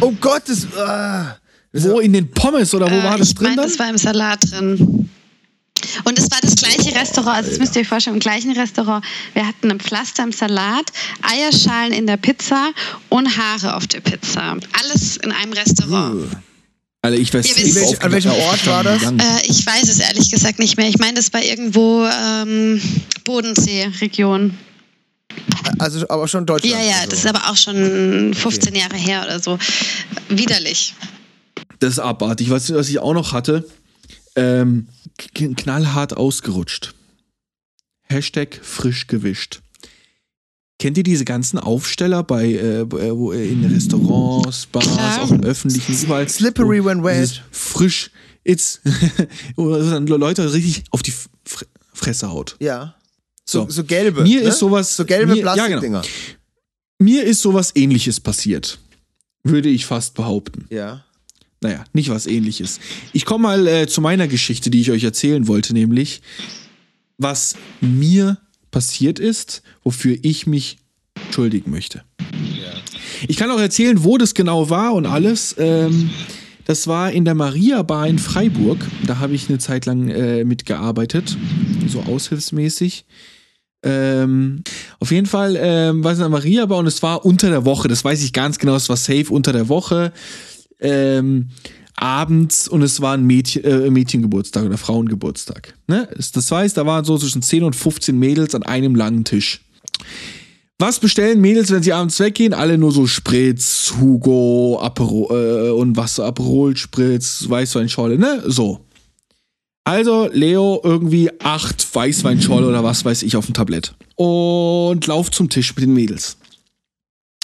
Oh Gott, das. Ah. Wo in den Pommes oder wo Äh, war das ich drin mein, dann? das war im Salat drin. Und es war das gleiche Restaurant, also das müsst ihr euch vorstellen, im gleichen Restaurant. Wir hatten ein Pflaster im Salat, Eierschalen in der Pizza und Haare auf der Pizza. Alles in einem Restaurant. Alter, ich weiß wisst- aufgewacht, An welchem Ort war das? Äh, ich weiß es ehrlich gesagt nicht mehr. Ich meine, das war irgendwo ähm, Bodensee-Region. Also, aber schon Deutschland. Ja, ja, also. das ist aber auch schon 15 Jahre her oder so. Widerlich. Das ist abartig. Was, was ich auch noch hatte, ähm, knallhart ausgerutscht. Hashtag frisch gewischt. Kennt ihr diese ganzen Aufsteller bei äh, wo, äh, in Restaurants, Bars, Klar. auch im öffentlichen, überall? Slippery when wet. Frisch, it's, Leute richtig auf die Fre- Fresse haut. Ja. So. So, so gelbe. Mir ne? ist sowas, So gelbe mir, ja, genau. Plastikdinger. Mir ist sowas ähnliches passiert. Würde ich fast behaupten. Ja. Naja, nicht was ähnliches. Ich komme mal äh, zu meiner Geschichte, die ich euch erzählen wollte, nämlich was mir passiert ist, wofür ich mich entschuldigen möchte. Ich kann auch erzählen, wo das genau war und alles. Ähm, das war in der Maria Bar in Freiburg. Da habe ich eine Zeit lang äh, mitgearbeitet, so aushilfsmäßig. Ähm, auf jeden Fall ähm, war es in der Maria Bar und es war unter der Woche. Das weiß ich ganz genau. Es war safe unter der Woche. Ähm, abends und es war ein Mädchen, äh, Mädchengeburtstag oder Frauengeburtstag. Ne? Das- heißt, da waren so zwischen 10 und 15 Mädels an einem langen Tisch. Was bestellen Mädels, wenn sie abends weggehen? Alle nur so Spritz, Hugo, Apero, äh, und was so Aperol, Spritz, Weißweinschorle, ne? So. Also Leo irgendwie acht Weißweinschorle oder was weiß ich auf dem Tablett. Und lauf zum Tisch mit den Mädels.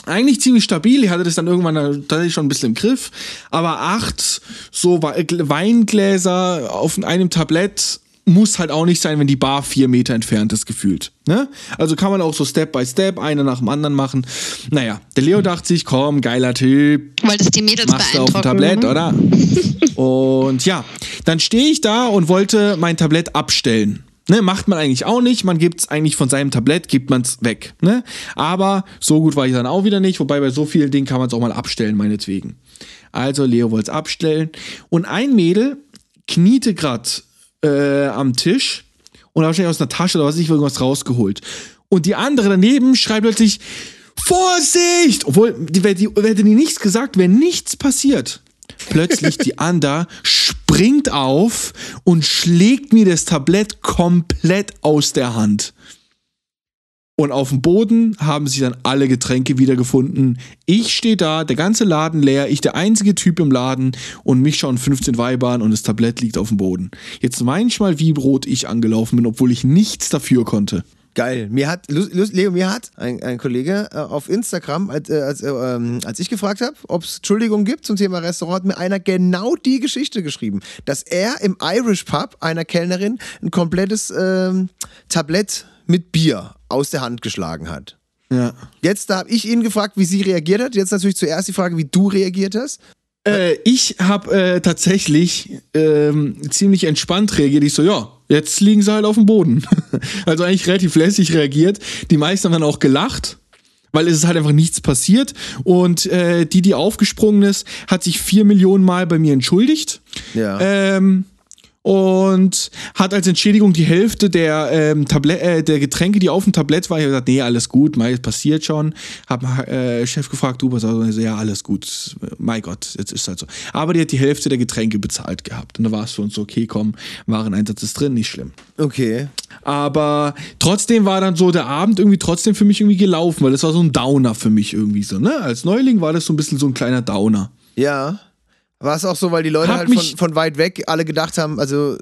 Eigentlich ziemlich stabil, ich hatte das dann irgendwann tatsächlich schon ein bisschen im Griff, aber acht so Wei- Weingläser auf einem Tablett muss halt auch nicht sein, wenn die Bar vier Meter entfernt ist, gefühlt. Ne? Also kann man auch so Step by Step, einer nach dem anderen machen. Naja, der Leo dachte sich, komm, geiler Typ, Wolltest die Mädels machst du auf dem. Tablett, oder? Und ja, dann stehe ich da und wollte mein Tablett abstellen. Ne, macht man eigentlich auch nicht. Man gibt es eigentlich von seinem Tablett, gibt man es weg. Ne? Aber so gut war ich dann auch wieder nicht. Wobei bei so vielen Dingen kann man es auch mal abstellen, meinetwegen. Also Leo wollte es abstellen. Und ein Mädel kniete gerade äh, am Tisch und hat wahrscheinlich aus einer Tasche oder was weiß ich irgendwas rausgeholt. Und die andere daneben schreit plötzlich, Vorsicht! Obwohl, die, die, die hätte nie nichts gesagt, wäre nichts passiert. Plötzlich die Anda springt auf und schlägt mir das Tablett komplett aus der Hand. Und auf dem Boden haben sich dann alle Getränke wiedergefunden. Ich stehe da, der ganze Laden leer, ich der einzige Typ im Laden und mich schauen 15 Weibern und das Tablett liegt auf dem Boden. Jetzt manchmal wie rot ich angelaufen bin, obwohl ich nichts dafür konnte. Geil. Mir hat, Leo, mir hat ein, ein Kollege äh, auf Instagram, als, äh, als, äh, ähm, als ich gefragt habe, ob es Entschuldigung gibt zum Thema Restaurant, hat mir einer genau die Geschichte geschrieben, dass er im Irish Pub einer Kellnerin ein komplettes ähm, Tablett mit Bier aus der Hand geschlagen hat. Ja. Jetzt, da habe ich ihn gefragt, wie sie reagiert hat. Jetzt natürlich zuerst die Frage, wie du reagiert hast. Äh, ich habe tatsächlich ähm, ziemlich entspannt reagiert. Ich so, ja, jetzt liegen sie halt auf dem Boden. also eigentlich relativ lässig reagiert. Die meisten haben dann auch gelacht weil es ist halt einfach nichts passiert. Und äh, die, die aufgesprungen ist, hat sich vier Millionen Mal bei mir entschuldigt. Ja. Ähm, und hat als Entschädigung die Hälfte der, ähm, Tablet, äh, der Getränke, die auf dem Tablett war, ich gesagt, nee, alles gut, Mai, passiert schon. Hab äh, Chef gefragt, du, was also, ja, alles gut, mein Gott, jetzt ist halt so. Aber die hat die Hälfte der Getränke bezahlt gehabt. Und da war es für uns so, okay, komm, Wareneinsatz ist drin, nicht schlimm. Okay. Aber trotzdem war dann so der Abend irgendwie trotzdem für mich irgendwie gelaufen, weil das war so ein Downer für mich irgendwie so, ne? Als Neuling war das so ein bisschen so ein kleiner Downer. Ja. War es auch so, weil die Leute Hab halt von, von weit weg alle gedacht haben, also,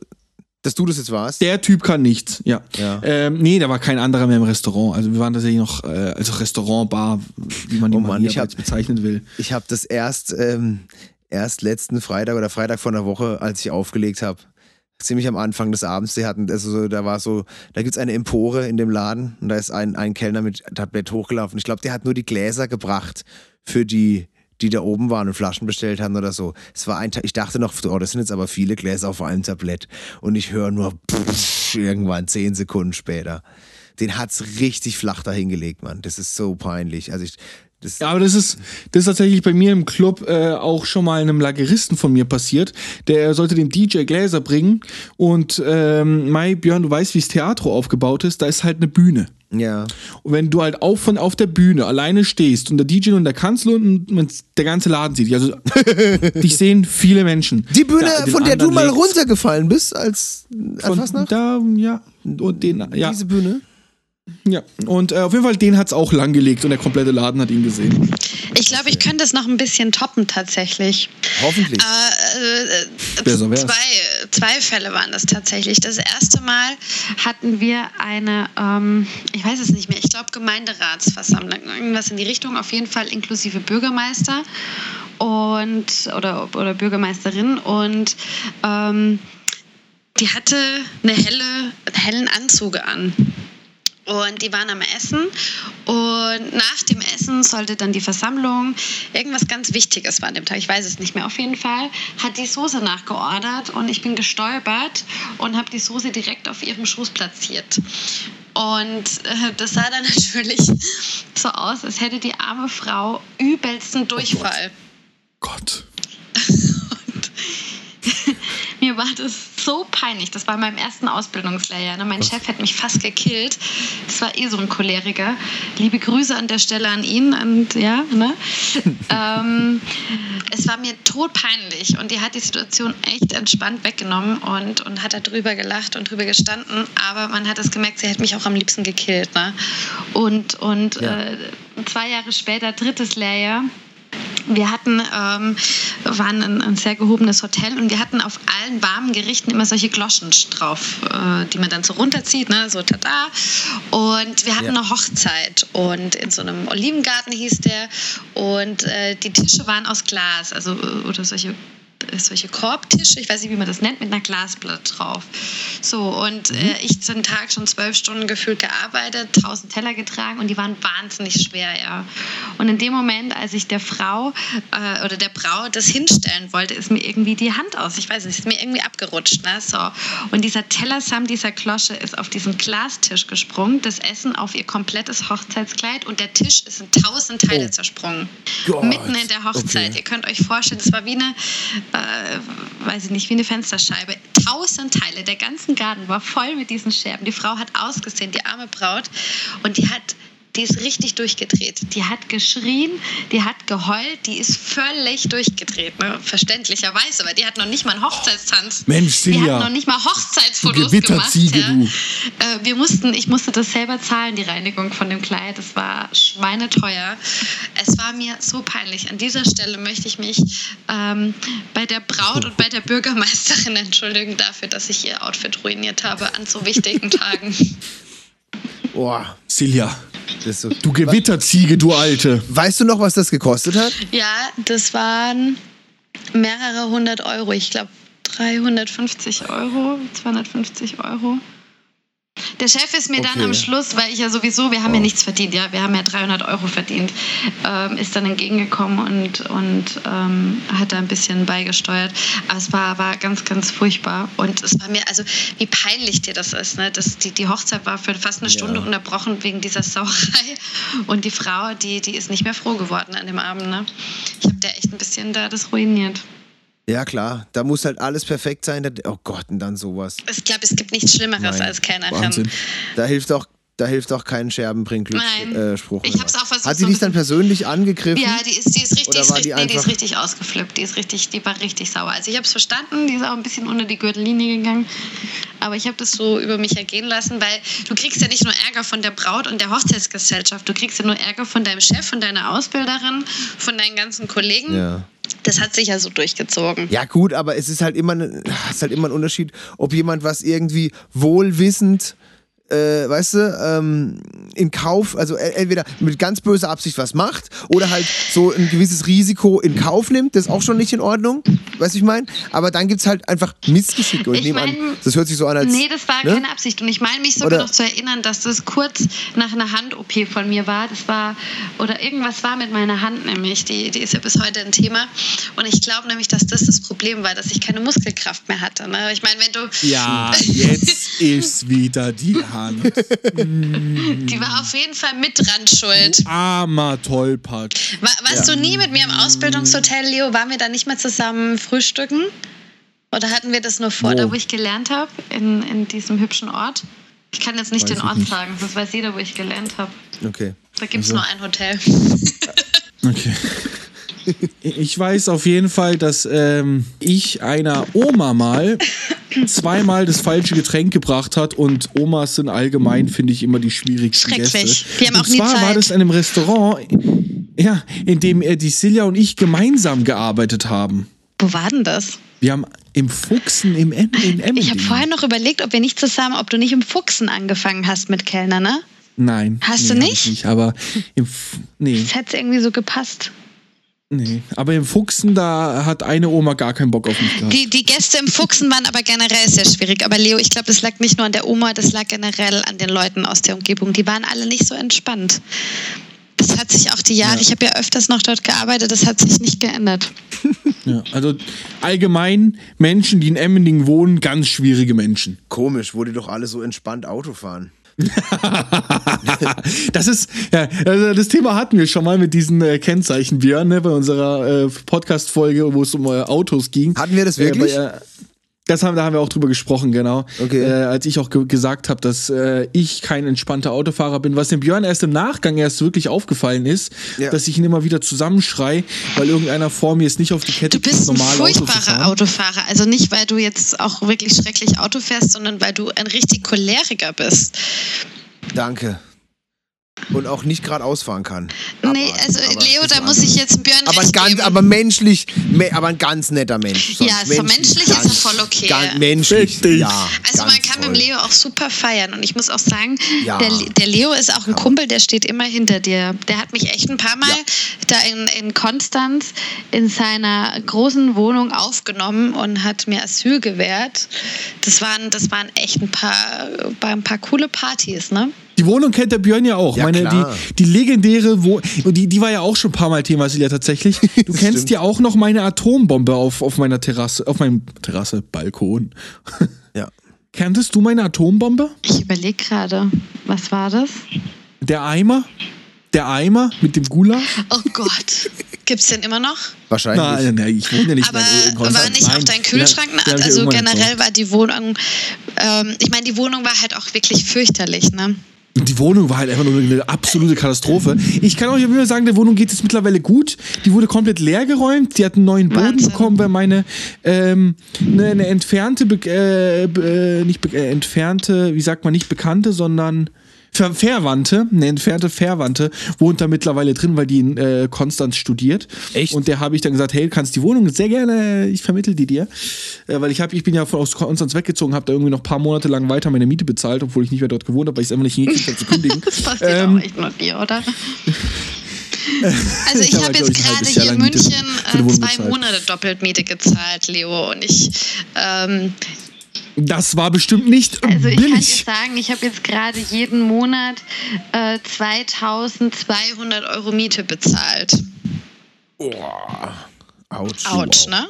dass du das jetzt warst? Der Typ kann nichts, ja. Ja. Ähm, nee, da war kein anderer mehr im Restaurant. Also wir waren tatsächlich noch, äh, also Restaurant, Bar, wie man die Oh Mann, ich hab- jetzt bezeichnen will. Ich habe das erst, ähm, erst letzten Freitag oder Freitag vor einer Woche, als ich aufgelegt habe, ziemlich am Anfang des Abends, die hatten, also so, da war so, da gibt's eine Empore in dem Laden und da ist ein, ein Kellner mit Tablett hochgelaufen. Ich glaube, der hat nur die Gläser gebracht für die, die da oben waren und Flaschen bestellt haben oder so. Es war ein, ich dachte noch, oh, das sind jetzt aber viele Gläser auf einem Tablett und ich höre nur pff, irgendwann zehn Sekunden später. Den hat's richtig flach dahingelegt, Mann. Das ist so peinlich. Also ich, das, Ja, aber das ist, das ist tatsächlich bei mir im Club äh, auch schon mal einem Lageristen von mir passiert. Der sollte dem DJ Gläser bringen und ähm, Mai, Björn, du weißt, wie das Theatro aufgebaut ist, da ist halt eine Bühne. Ja. Und wenn du halt auf, von, auf der Bühne alleine stehst und der DJ und der Kanzler und der ganze Laden sieht dich, also dich sehen viele Menschen. Die Bühne, Da- von der du mal legt's runtergefallen bist, als Von, was noch? da, ja. Und den, ja, Diese Bühne? Ja. Und äh, auf jeden Fall, den hat's auch langgelegt und der komplette Laden hat ihn gesehen. Ich glaube, ich könnte es noch ein bisschen toppen tatsächlich. Hoffentlich. Äh, äh, wär's. zwei, zwei Fälle waren das tatsächlich. Das erste Mal hatten wir eine, ähm, ich weiß es nicht mehr, ich glaube Gemeinderatsversammlung, irgendwas in die Richtung, auf jeden Fall inklusive Bürgermeister und oder, oder Bürgermeisterin und ähm, die hatte eine helle, einen hellen Anzug an. Und die waren am Essen und nach dem Essen sollte dann die Versammlung irgendwas ganz Wichtiges war an dem Tag. Ich weiß es nicht mehr. Auf jeden Fall hat die Soße nachgeordert und ich bin gestolpert und habe die Soße direkt auf ihrem Schoß platziert. Und äh, das sah dann natürlich so aus, als hätte die arme Frau übelsten Durchfall. Gott. Und mir war das so peinlich. Das war in meinem ersten Ausbildungslehrjahr. Ne? Mein Chef hat mich fast gekillt. Das war eh so ein Choleriker. Liebe Grüße an der Stelle an ihn. Und ja, ne? ähm, es war mir todpeinlich. Und die hat die Situation echt entspannt weggenommen und, und hat darüber gelacht und drüber gestanden. Aber man hat es gemerkt, sie hätte mich auch am liebsten gekillt. Ne? Und, und äh, zwei Jahre später, drittes Lehrjahr. Wir hatten, ähm, waren ein, ein sehr gehobenes Hotel und wir hatten auf allen warmen Gerichten immer solche Gloschen drauf, äh, die man dann so runterzieht, ne? so tada. Und wir hatten Ja. eine Hochzeit und in so einem Olivengarten hieß der und äh, die Tische waren aus Glas, also äh, oder solche solche Korbtische, ich weiß nicht, wie man das nennt, mit einer Glasplatte drauf. So, und äh, ich zum Tag schon zwölf Stunden gefühlt gearbeitet, tausend Teller getragen und die waren wahnsinnig schwer, ja. Und in dem Moment, als ich der Frau äh, oder der Braut das hinstellen wollte, ist mir irgendwie die Hand aus. Ich weiß nicht, ist mir irgendwie abgerutscht. Ne? So. Und dieser Teller samt dieser Klosche ist auf diesen Glastisch gesprungen, das Essen auf ihr komplettes Hochzeitskleid und der Tisch ist in tausend Teile zersprungen. Gott. Mitten in der Hochzeit. Okay. Ihr könnt euch vorstellen, das war wie eine, äh, weiß ich nicht, wie eine Fensterscheibe. Tausend Teile. Der ganze Garten war voll mit diesen Scherben. Die Frau hat ausgesehen, die arme Braut. Und die hat die ist richtig durchgedreht. Die hat geschrien, die hat geheult, die ist völlig durchgedreht. Ne? Verständlicherweise, weil die hat noch nicht mal einen Hochzeitstanz. Mensch, Die Silja. hat noch nicht mal Hochzeitsfotos gemacht. du. Äh, wir mussten, ich musste das selber zahlen, die Reinigung von dem Kleid. Das war schweineteuer. Es war mir so peinlich. An dieser Stelle möchte ich mich ähm, bei der Braut und bei der Bürgermeisterin entschuldigen dafür, dass ich ihr Outfit ruiniert habe an so wichtigen Tagen. Boah, Silja, so. du Gewitterziege, du Alte. Weißt du noch, was das gekostet hat? Ja, das waren mehrere hundert Euro. Ich glaube 350 Euro, 250 Euro. Der Chef ist mir dann Okay. am Schluss, weil ich ja sowieso, wir haben ja nichts verdient, ja, wir haben ja 300 Euro verdient, ähm, ist dann entgegengekommen und, und ähm, hat da ein bisschen beigesteuert. Aber es war, war ganz, ganz furchtbar. Und es war mir, also wie peinlich dir das ist. Ne? Das, die, die Hochzeit war für fast eine Stunde unterbrochen wegen dieser Sauerei. Und die Frau, die, die ist nicht mehr froh geworden an dem Abend. Ne? Ich habe der echt ein bisschen da das ruiniert. Ja, klar. Da muss halt alles perfekt sein. Oh Gott, und dann sowas. Ich glaube, es gibt nichts Schlimmeres Nein. als Kellnerin. Wahnsinn. Da hilft auch, da hilft auch kein Scherben bringt Glück Nein. äh, Spruch. Ich oder hab's was. auch versucht, Hat sie so dich dann persönlich angegriffen? Ja, die ist, die ist richtig, Oder war die nee, die ist richtig ausgeflippt. Die ist richtig, die war richtig sauer. Also ich habe es verstanden, die ist auch ein bisschen unter die Gürtellinie gegangen. Aber ich habe das so über mich ergehen lassen, weil du kriegst ja nicht nur Ärger von der Braut und der Hochzeitsgesellschaft, du kriegst ja nur Ärger von deinem Chef, von deiner Ausbilderin, von deinen ganzen Kollegen. Ja. Das hat sich ja so durchgezogen. Ja, gut, aber es ist halt immer, ne- ist halt immer ein Unterschied, ob jemand was irgendwie wohlwissend, äh, weißt du, ähm, in Kauf, also e- entweder mit ganz böser Absicht was macht oder halt so ein gewisses Risiko in Kauf nimmt, das ist auch schon nicht in Ordnung, weißt du, ich meine? Aber dann gibt es halt einfach Missgeschicke und ich Ich nehme an, mein- das hört sich so an, als. Nee, das war ne? keine Absicht. Und ich meine mich sogar Oder- noch zu erinnern, dass das kurz nach einer Hand-OP von mir war. Das war, oder irgendwas war mit meiner Hand nämlich. Die, die ist ja bis heute ein Thema. Und ich glaube nämlich, dass das das Problem war, dass ich keine Muskelkraft mehr hatte. Ne? Ich meine, wenn du. Ja, jetzt ist wieder die Hand. Die war auf jeden Fall mit dran schuld. Armer Tollpatsch. War, warst du nie mit mir im Ausbildungshotel, Leo? Waren wir da nicht mal zusammen frühstücken? Oder hatten wir das nur vor, Wo? da wo ich gelernt habe, in, in diesem hübschen Ort? Ich kann jetzt nicht Weiß den Ort nicht. sagen, das weiß jeder, wo ich gelernt habe. Okay. Da gibt es Also. nur ein Hotel. Okay. Ich weiß auf jeden Fall, dass ähm, ich einer Oma mal zweimal das falsche Getränk gebracht hat und Omas sind allgemein, finde ich, immer die schwierigsten Schrecklich. Gäste. Die haben und auch nie zwar war Zeit. das in einem Restaurant, ja, in dem äh, die Silja und ich gemeinsam gearbeitet haben. Wo war denn das? Wir haben im Fuchsen im in Emmendingen. Ich habe vorher noch überlegt, ob wir nicht zusammen, ob du nicht im Fuchsen angefangen hast mit Kellner, ne? Nein. Hast nee, du nicht? Ich nicht aber im, F- nee, Das hätte irgendwie so gepasst. Nee. Aber im Fuchsen, da hat eine Oma gar keinen Bock auf mich gehabt. Die, die Gäste im Fuchsen waren aber generell sehr schwierig. Aber Leo, ich glaube, das lag nicht nur an der Oma, das lag generell an den Leuten aus der Umgebung. Die waren alle nicht so entspannt. Das hat sich auch die Jahre, Ja. ich habe ja öfters noch dort gearbeitet, das hat sich nicht geändert. Ja, also allgemein Menschen, die in Emmendingen wohnen, ganz schwierige Menschen. Komisch, wo die doch alle so entspannt Auto fahren. Das ist, ja, also das Thema hatten wir schon mal mit diesen äh, Kennzeichen, Björn, ne, bei unserer äh, Podcast-Folge, wo es um äh, Autos ging. Hatten wir das Äh, wirklich? bei, äh, das haben, da haben wir auch drüber gesprochen, genau. Okay. Äh, als ich auch ge gesagt habe, dass äh, ich kein entspannter Autofahrer bin, was dem Björn erst im Nachgang erst wirklich aufgefallen ist, Ja. dass ich ihn immer wieder zusammenschrei, weil irgendeiner vor mir es nicht auf die Kette Du bist ein Auto furchtbarer fahren. Autofahrer. Also nicht, weil du jetzt auch wirklich schrecklich Auto fährst, sondern weil du ein richtig Choleriker bist. Danke. Und auch nicht gerade ausfahren kann. nee, Aber- also aber Leo, da muss ich jetzt Björn aber ein recht ganz, geben. aber menschlich, me, aber ein ganz netter Mensch. Sonst Ja, so menschlich ist er voll okay. Ganz menschlich, ja. Also man ganz kann toll. mit dem Leo auch super feiern und ich muss auch sagen, Ja. der, der Leo ist auch ein Kumpel, der steht immer hinter dir. Der hat mich echt ein paar Mal Ja. da in, in Konstanz in seiner großen Wohnung aufgenommen und hat mir Asyl gewährt. Das waren, das waren echt ein paar, ein paar coole Partys, ne? Die Wohnung kennt der Björn ja auch. Ja, Meine, klar. die, die legendäre Wohnung, die, die war ja auch schon ein paar Mal Thema, Silja, tatsächlich. Du kennst Stimmt. ja auch noch meine Atombombe auf, auf meiner Terrasse, auf meinem Terrasse, Balkon. Ja. Kanntest du meine Atombombe? Ich überlege gerade, was war das? Der Eimer? Der Eimer mit dem Gulasch? Oh Gott. Gibt's den immer noch? Wahrscheinlich. Nein, nein, ich wohne ja nicht Aber mehr war nicht auch Nein. dein Kühlschrank? Ja, also generell war die Wohnung, ähm, ich meine, die Wohnung war halt auch wirklich fürchterlich, ne? Und die Wohnung war halt einfach nur eine absolute Katastrophe. Ich kann euch nur sagen, der Wohnung geht es mittlerweile gut. Die wurde komplett leer geräumt. Die hat einen neuen Boden Wahnsinn. bekommen, weil meine ähm, eine, eine entfernte, äh, äh, nicht äh, entfernte, wie sagt man, nicht bekannte, sondern Ver Verwandte, eine entfernte Verwandte, wohnt da mittlerweile drin, weil die in äh, Konstanz studiert. Echt? Und der habe ich dann gesagt, hey, du kannst die Wohnung sehr gerne, ich vermittel die dir. Äh, weil ich habe, ich bin ja von aus Konstanz weggezogen, habe da irgendwie noch ein paar Monate lang weiter meine Miete bezahlt, obwohl ich nicht mehr dort gewohnt habe, weil ich es einfach nicht hingekriegt habe zu kündigen. Das passiert Ähm, auch echt nur dir, oder? Also ich habe, glaub jetzt gerade hier in München äh, zwei. Monate doppelt Miete gezahlt, Leo. Und ich, ähm, Das war bestimmt nicht also ich kann dir billig. sagen, ich habe jetzt gerade jeden Monat äh, 2200 Euro Miete bezahlt. Autsch. Autsch, ne?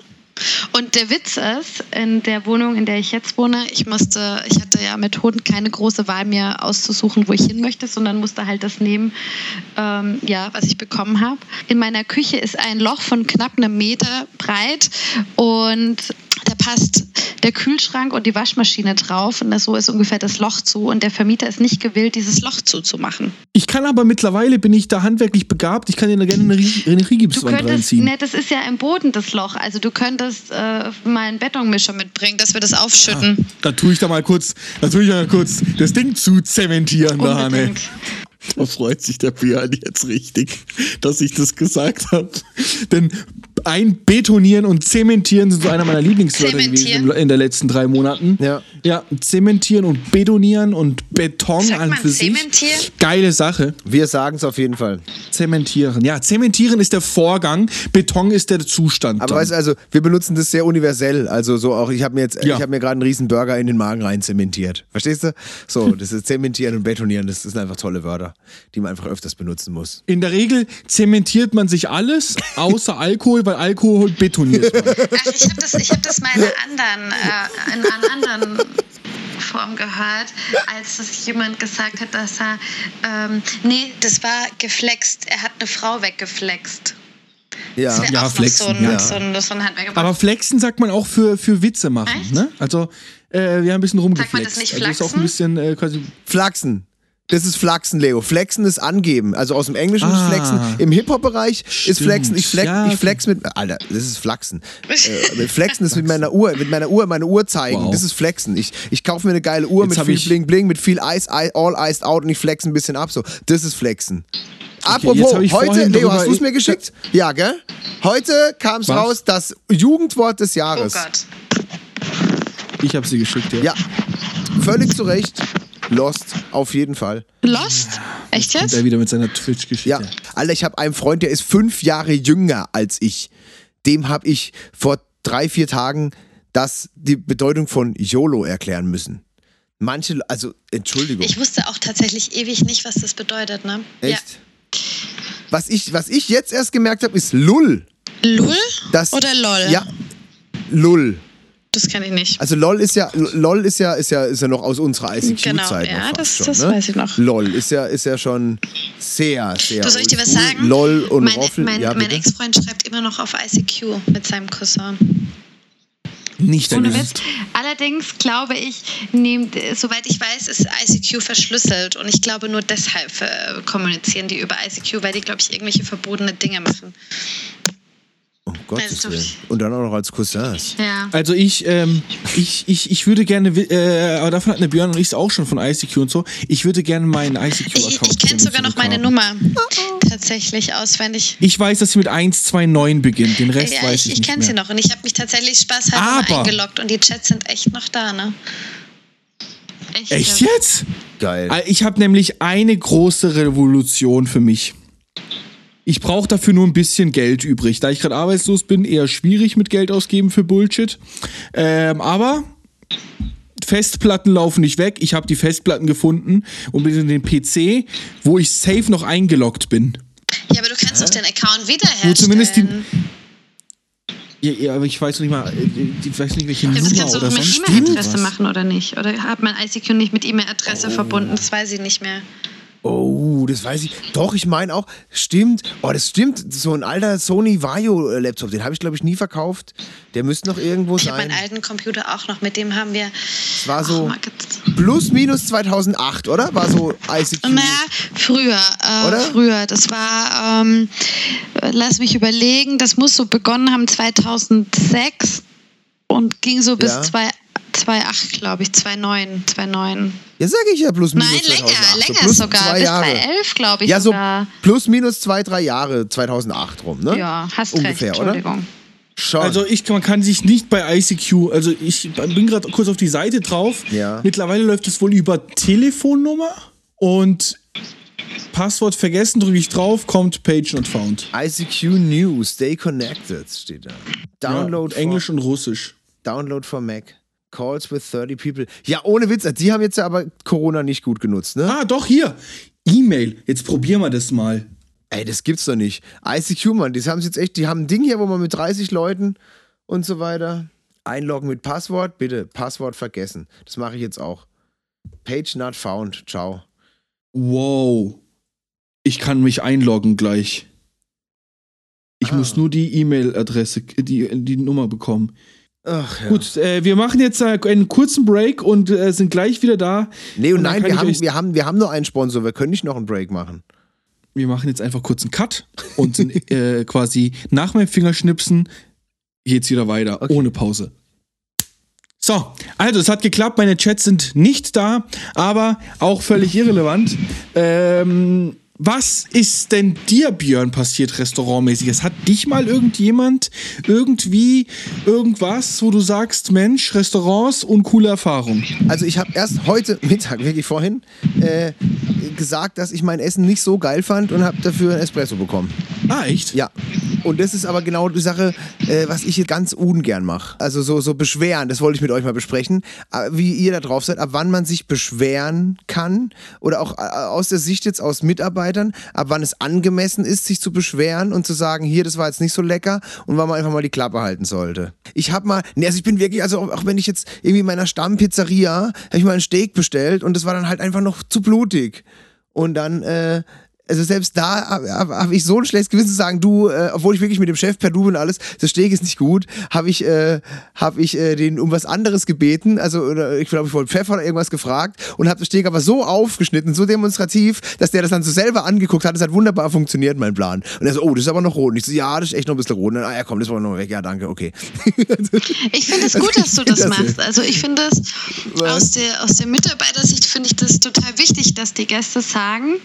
Und der Witz ist, in der Wohnung, in der ich jetzt wohne, ich musste, ich hatte ja mit Hunden keine große Wahl mir auszusuchen, wo ich hin möchte, sondern musste halt das nehmen, ähm, ja, was ich bekommen habe. In meiner Küche ist ein Loch von knapp einem Meter breit und da passt der Kühlschrank und die Waschmaschine drauf und das, so ist ungefähr das Loch zu und der Vermieter ist nicht gewillt, dieses Loch zuzumachen. Ich kann aber mittlerweile, bin ich da handwerklich begabt, ich kann dir gerne eine, eine Du Rigipswand könntest, reinziehen. ne, das ist ja im Boden das Loch. Also du könntest äh, mal einen Betonmischer mitbringen, dass wir das aufschütten. Da tue ich da mal kurz, da tue ich mal kurz das Ding zu zementieren, da, Hanne. Unbedingt. Da freut sich der Björn jetzt richtig, dass ich das gesagt habe. Denn einbetonieren und zementieren sind so einer meiner Lieblingswörter gewesen in den letzten drei Monaten. Ja. Ja, zementieren und betonieren und Beton Sagt an für sich. Geile Sache. Wir sagen es auf jeden Fall. Zementieren. Ja, zementieren ist der Vorgang, Beton ist der Zustand. Aber dann. weißt du, also wir benutzen das sehr universell. Also so auch, ich habe mir jetzt, Ja. ich habe mir gerade einen riesen Burger in den Magen rein zementiert. Verstehst du? So, das ist zementieren und betonieren, das sind einfach tolle Wörter, die man einfach öfters benutzen muss. In der Regel zementiert man sich alles, außer Alkohol, weil Alkohol betoniert. Ach, ich habe das, ich hab das mal in einer anderen, äh, in einer anderen Form gehört, als es jemand gesagt hat, dass er, ähm, nee, das war geflext. Er hat eine Frau weggeflext. Ja. Ja, flexen, so ein, ja. so ein, so ein. Aber flexen sagt man auch für, für Witze machen. Echt? Ne? Also, äh, wir haben ein bisschen rumgeflext. Sagt man das nicht also ist auch flachsen? ein bisschen äh, quasi. Flachsen. Das ist Flachsen, Leo. Flexen ist angeben. Also aus dem Englischen Ah. ist Flexen. Im Hip-Hop-Bereich ist. Flexen. Ich flex, Ja, ich okay. flex mit. Alter, das ist Flachsen. äh, Flexen ist mit meiner Uhr, mit meiner Uhr, meine Uhr zeigen. Wow. Das ist Flexen. Ich, ich kaufe mir eine geile Uhr Jetzt mit viel Bling Bling, mit viel I- all iced out und ich flex ein bisschen ab. So, das ist Flexen. jetzt Apropos, heute, Leo, hast du es mir geschickt? Ja, gell? Heute kam es raus, das Jugendwort des oh Jahres. Gott. Ich habe sie geschickt, ja. Ja, völlig zu Recht. Lost, auf jeden Fall. Lost? Echt Und jetzt? er wieder mit seiner Twitch-Geschichte. Ja, Alter, ich habe einen Freund, der ist fünf Jahre jünger als ich. Dem habe ich vor drei, vier Tagen das, die Bedeutung von YOLO erklären müssen. Manche, also, Entschuldigung. Ich wusste auch tatsächlich ewig nicht, was das bedeutet, ne? Echt? Was, ich, was ich jetzt erst gemerkt habe, ist LUL. Ja. Lull Das, oder LOL? Ja, LUL. Das kenne ich nicht. Also LOL ist ja, LOL ist ja, ist ja, ist ja noch aus unserer ICQ-Zeit. Genau, noch ja, das- schon, das ne? weiß ich noch. LOL ist ja, ist ja schon sehr, sehr. Du soll ich dir was sagen? LOL und mein, Roffel. mein, ja, mein? Ex-Freund schreibt immer noch auf ICQ mit seinem Cousin. Nicht Ohne. Witz. Allerdings glaube ich, nehmt, soweit ich weiß, ist ICQ verschlüsselt und ich glaube nur deshalb äh, kommunizieren die über ICQ, weil die, glaube ich, irgendwelche verbotene Dinge machen. Um Gottes Also, Willen. Und dann auch noch als Cousins. Ja. Also ich, ähm, ich, ich, ich würde gerne, äh, aber davon hatten der Björn und ich es auch schon von ICQ und so. Ich würde gerne meinen Ich, ICQ-Account. ich kenne sogar noch meine Nummer. Nummer tatsächlich auswendig. Ich weiß, dass sie mit 129 beginnt. Den Rest Ja, weiß ich, ich, ich nicht kenne mehr. sie noch und ich habe mich tatsächlich spaßhalber eingeloggt und die Chats sind echt noch da, ne? Echt, Echt jetzt? Geil. Äh, Ich habe nämlich eine große Revolution für mich. Ich brauche dafür nur ein bisschen Geld übrig. Da ich gerade arbeitslos bin, eher schwierig mit Geld ausgeben für Bullshit. Ähm, aber Festplatten laufen nicht weg. Ich habe die Festplatten gefunden und bin in den PC, wo ich safe noch eingeloggt bin. Ja, aber du kannst doch den Account wiederherstellen. Wo zumindest die. Ja, ja, aber ich weiß noch nicht mal, äh, ich weiß nicht, welche Ja, das Nummer kannst du oder doch mit E-Mail-Adresse machen, oder nicht? Oder hat man ICQ nicht mit E-Mail-Adresse Oh. verbunden? Das weiß ich nicht mehr. Oh, das weiß ich. Doch, ich meine auch, stimmt. Oh, das stimmt. So ein alter Sony Vario-Laptop, den habe ich, glaube ich, nie verkauft. Der müsste noch irgendwo Ich habe sein. meinen alten Computer auch noch, mit dem haben wir. Es war so Oh, plus minus 2008, oder? War so ICQ. Naja, früher, äh, Oder? früher. Das war, ähm, äh, lass mich überlegen, das muss so begonnen haben 2006 und ging so bis Ja. 2 2008, glaube ich, 2009, 2009. Ja, sag ich ja, plus minus Nein, 2008. länger, so länger sogar, zwei bis Jahre. 2011, glaube ich Ja, so sogar. plus minus zwei, drei Jahre 2008 rum, ne? Ja, hast Ungefähr, recht, oder? Entschuldigung. Schon. Also ich, man kann sich nicht bei ICQ, also ich bin gerade kurz auf die Seite drauf. Ja. Mittlerweile läuft es wohl über Telefonnummer und Passwort vergessen, drücke ich drauf, kommt Page not found. ICQ News, stay connected, steht da. Download, ja, Englisch und Russisch. Download for Mac. Calls with 30 people. Ja, ohne Witz, die haben jetzt ja aber Corona nicht gut genutzt, ne? Ah, doch, hier. E-Mail. Jetzt probieren wir das mal. Ey, das gibt's doch nicht. ICQ, Mann, die haben jetzt echt, die haben ein Ding hier, wo man mit 30 Leuten und so weiter einloggen mit Passwort, bitte, Passwort vergessen. Das mache ich jetzt auch. Page not found. Ciao. Wow. Ich kann mich einloggen gleich. Ich Ah. muss nur die E-Mail-Adresse, die, die Nummer bekommen. Ach, ja. Gut, äh, wir machen jetzt äh, einen kurzen Break und äh, sind gleich wieder da. Nee, und Und nein, wir haben, wir, haben, wir haben nur einen Sponsor, wir können nicht noch einen Break machen. Wir machen jetzt einfach kurz einen Cut und sind äh, quasi nach meinem Fingerschnipsen geht's wieder weiter, Okay. ohne Pause. So, also es hat geklappt, meine Chats sind nicht da, aber auch völlig irrelevant. Ähm, was ist denn dir, Björn, passiert restaurantmäßig? Es hat dich mal irgendjemand irgendwie irgendwas, wo du sagst, Mensch, Restaurants, uncoole Erfahrung. Also ich habe erst heute Mittag, wirklich vorhin, äh, gesagt, dass ich mein Essen nicht so geil fand und habe dafür einen Espresso bekommen. Ah, echt? Ja. Und das ist aber genau die Sache, äh, was ich hier ganz ungern mache. Also so, so beschweren, das wollte ich mit euch mal besprechen, wie ihr da drauf seid, ab wann man sich beschweren kann oder auch äh, aus der Sicht jetzt aus Mitarbeitern, ab wann es angemessen ist, sich zu beschweren und zu sagen, hier, das war jetzt nicht so lecker und wann man einfach mal die Klappe halten sollte. Ich habe mal, nee, also ich bin wirklich, also auch, auch wenn ich jetzt irgendwie in meiner Stammpizzeria, habe ich mal ein Steak bestellt und das war dann halt einfach noch zu blutig. Und dann, äh, also selbst da habe hab, ich so ein schlechtes Gewissen zu sagen, du, äh, obwohl ich wirklich mit dem Chef per Du und alles, das Steak ist nicht gut, habe ich, äh, hab ich äh, den um was anderes gebeten, also oder ich glaube, ich wollte Pfeffer oder irgendwas gefragt und habe das Steak aber so aufgeschnitten, so demonstrativ, dass der das dann so selber angeguckt hat, das hat wunderbar funktioniert, mein Plan. Und er so, oh, das ist aber noch rot. Und ich so, ja, das ist echt noch ein bisschen rot. Und dann, ah ja, komm, das war noch weg. Ja, danke, okay. Ich finde es gut, dass du das machst. Also ich finde es aus der, aus der Mitarbeitersicht finde ich das total wichtig, dass die Gäste sagen,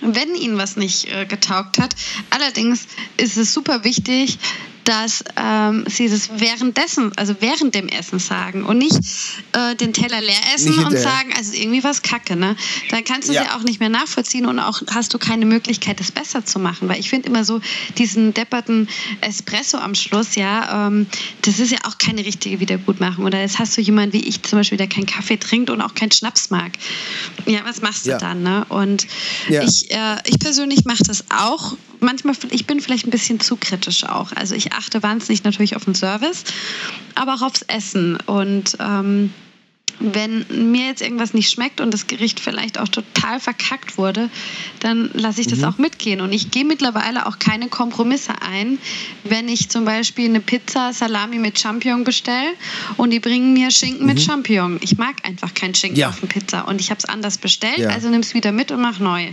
wenn ihnen was nicht äh, getaugt hat. Allerdings ist es super wichtig, dass ähm, sie das währenddessen, also während dem Essen sagen und nicht äh, den Teller leer essen und sagen, also irgendwie was Kacke, ne? Dann kannst du es Ja. ja auch nicht mehr nachvollziehen und auch hast du keine Möglichkeit, das besser zu machen. Weil ich finde immer so diesen depperten Espresso am Schluss, ja, ähm, das ist ja auch keine richtige Wiedergutmachung. Oder jetzt hast du jemanden wie ich zum Beispiel, der keinen Kaffee trinkt und auch keinen Schnaps mag. Ja, was machst du Ja. dann, ne? Und Ja. ich, äh, ich persönlich mache das auch. Manchmal, ich bin vielleicht ein bisschen zu kritisch auch. Also ich achte wahnsinnig natürlich auf den Service, aber auch aufs Essen. Und ähm, wenn mir jetzt irgendwas nicht schmeckt und das Gericht vielleicht auch total verkackt wurde, dann lasse ich das auch mitgehen. Und ich gehe mittlerweile auch keine Kompromisse ein, wenn ich zum Beispiel eine Pizza Salami mit Champignon bestelle und die bringen mir Schinken mit Champignon. Ich mag einfach keinen Schinken Ja. auf der Pizza und ich habe es anders bestellt, Ja. also nimm es wieder mit und mach neu.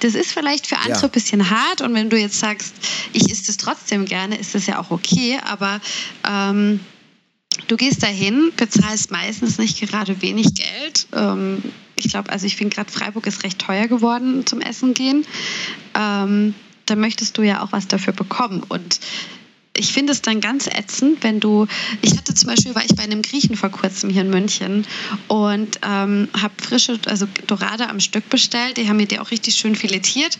Das ist vielleicht für andere Ja. ein bisschen hart und wenn du jetzt sagst, ich esse es trotzdem gerne, ist das ja auch okay, aber ähm, Du gehst dahin, bezahlst meistens nicht gerade wenig Geld. Ähm, ich glaube, also ich finde gerade Freiburg ist recht teuer geworden zum Essen gehen. Ähm, da möchtest du ja auch was dafür bekommen. Und ich finde es dann ganz ätzend, wenn du. Ich hatte zum Beispiel, war ich bei einem Griechen vor kurzem hier in München und ähm, habe frische, also Dorade am Stück bestellt. Die haben mir die auch richtig schön filetiert.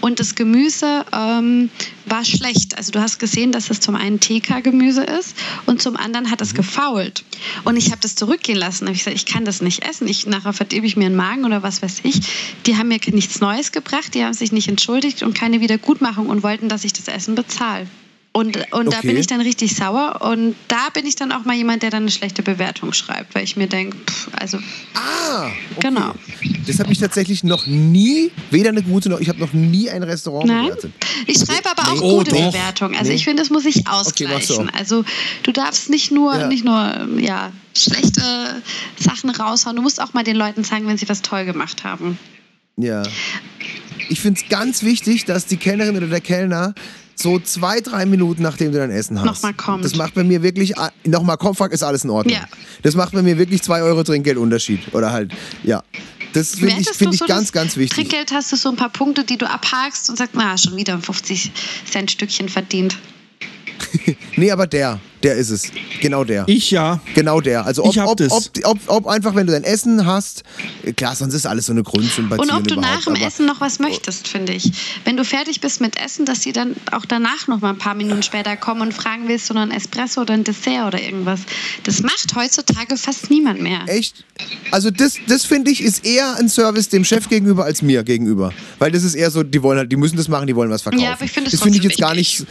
Und das Gemüse ähm, war schlecht. Also du hast gesehen, dass es zum einen TK-Gemüse ist und zum anderen hat es gefault. Und ich habe das zurückgehen lassen. Da habe ich gesagt, ich kann das nicht essen. Ich, nachher verdirbe ich mir einen Magen oder was weiß ich. Die haben mir nichts Neues gebracht, die haben sich nicht entschuldigt und keine Wiedergutmachung und wollten, dass ich das Essen bezahle. Und, und da Okay. bin ich dann richtig sauer. Und da bin ich dann auch mal jemand, der dann eine schlechte Bewertung schreibt, weil ich mir denke, also Ah, okay. Genau. Das habe ich tatsächlich noch nie, weder eine gute noch, ich habe noch nie ein Restaurant Nein. bewertet. Ich schreibe aber auch. Oh, gute doch. Bewertungen. Also Nee. ich finde, das muss sich du ausgleichen. auch. also du darfst nicht nur, Ja. nicht nur ja, schlechte Sachen raushauen. Du musst auch mal den Leuten sagen, wenn sie was toll gemacht haben. Ja. Ich finde es ganz wichtig, dass die Kellnerin oder der Kellner so zwei, drei Minuten, nachdem du dein Essen hast. Nochmal kommt. Das macht bei mir wirklich, ah, nochmal kommt, fuck, ist alles in Ordnung. Ja. Das macht bei mir wirklich zwei Euro Trinkgeldunterschied. Oder halt, ja. Das finde ich, find ich so ganz, ganz wichtig. Trinkgeld hast du so ein paar Punkte, die du abhakst und sagst, na, schon wieder ein 50 Cent Stückchen verdient. Nee, aber der, der ist es. Genau der. Ich ja. Genau der. Also ob, Ich hab ob, das. ob, ob, ob einfach, wenn du dein Essen hast, klar, sonst ist alles so eine Grundsympathie. Und ob du nach dem Essen noch was möchtest, finde ich. Wenn du fertig bist mit Essen, dass sie dann auch danach noch mal ein paar Minuten später kommen und fragen, willst du noch ein Espresso oder ein Dessert oder irgendwas. Das macht heutzutage fast niemand mehr. Echt? Also das, das finde ich ist eher ein Service dem Chef gegenüber als mir gegenüber, weil das ist eher so, die wollen halt, die müssen das machen, die wollen was verkaufen. Ja, aber ich finde es das finde ich jetzt gar nicht,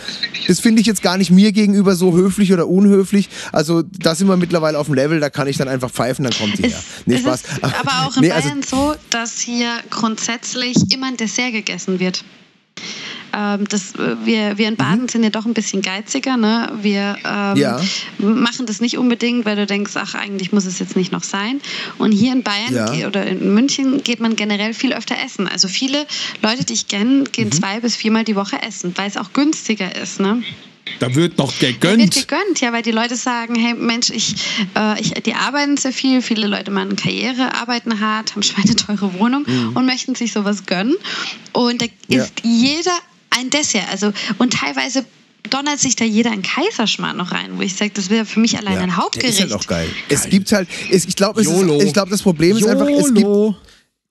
das finde ich jetzt gar nicht mir gegenüber so höflich oder unhöflich. Also da sind wir mittlerweile auf dem Level, da kann ich dann einfach pfeifen, dann kommt die her. Nee, Spaß. ist aber auch in Nee, also- Bayern so, dass hier grundsätzlich immer ein Dessert gegessen wird. Ähm, das, äh, wir, wir in Baden sind ja doch ein bisschen geiziger. Ne? Wir ähm, Mhm. Ja. machen das nicht unbedingt, weil du denkst, ach, eigentlich muss es jetzt nicht noch sein. Und hier in Bayern Ja. oder in München geht man generell viel öfter essen. Also viele Leute, die ich kenne, gehen Mhm. zwei bis viermal die Woche essen, weil es auch günstiger ist. Ne? Da wird noch Da wird gegönnt. gegönnt, ja, weil die Leute sagen, hey Mensch, ich, äh, ich, die arbeiten sehr viel, viele Leute machen Karriere, arbeiten hart, haben schweineteure Wohnung und möchten sich sowas gönnen. Und da Mhm. Ja. ist jeder ein Dessert. Also, und teilweise donnert sich da jeder ein Kaiserschmarrn noch rein, wo ich sage, das wäre für mich allein ein Der Hauptgericht. ist halt auch geil. Es gibt halt, es, ich glaube, YOLO. ich glaube, das Problem ist einfach, es gibt, YOLO.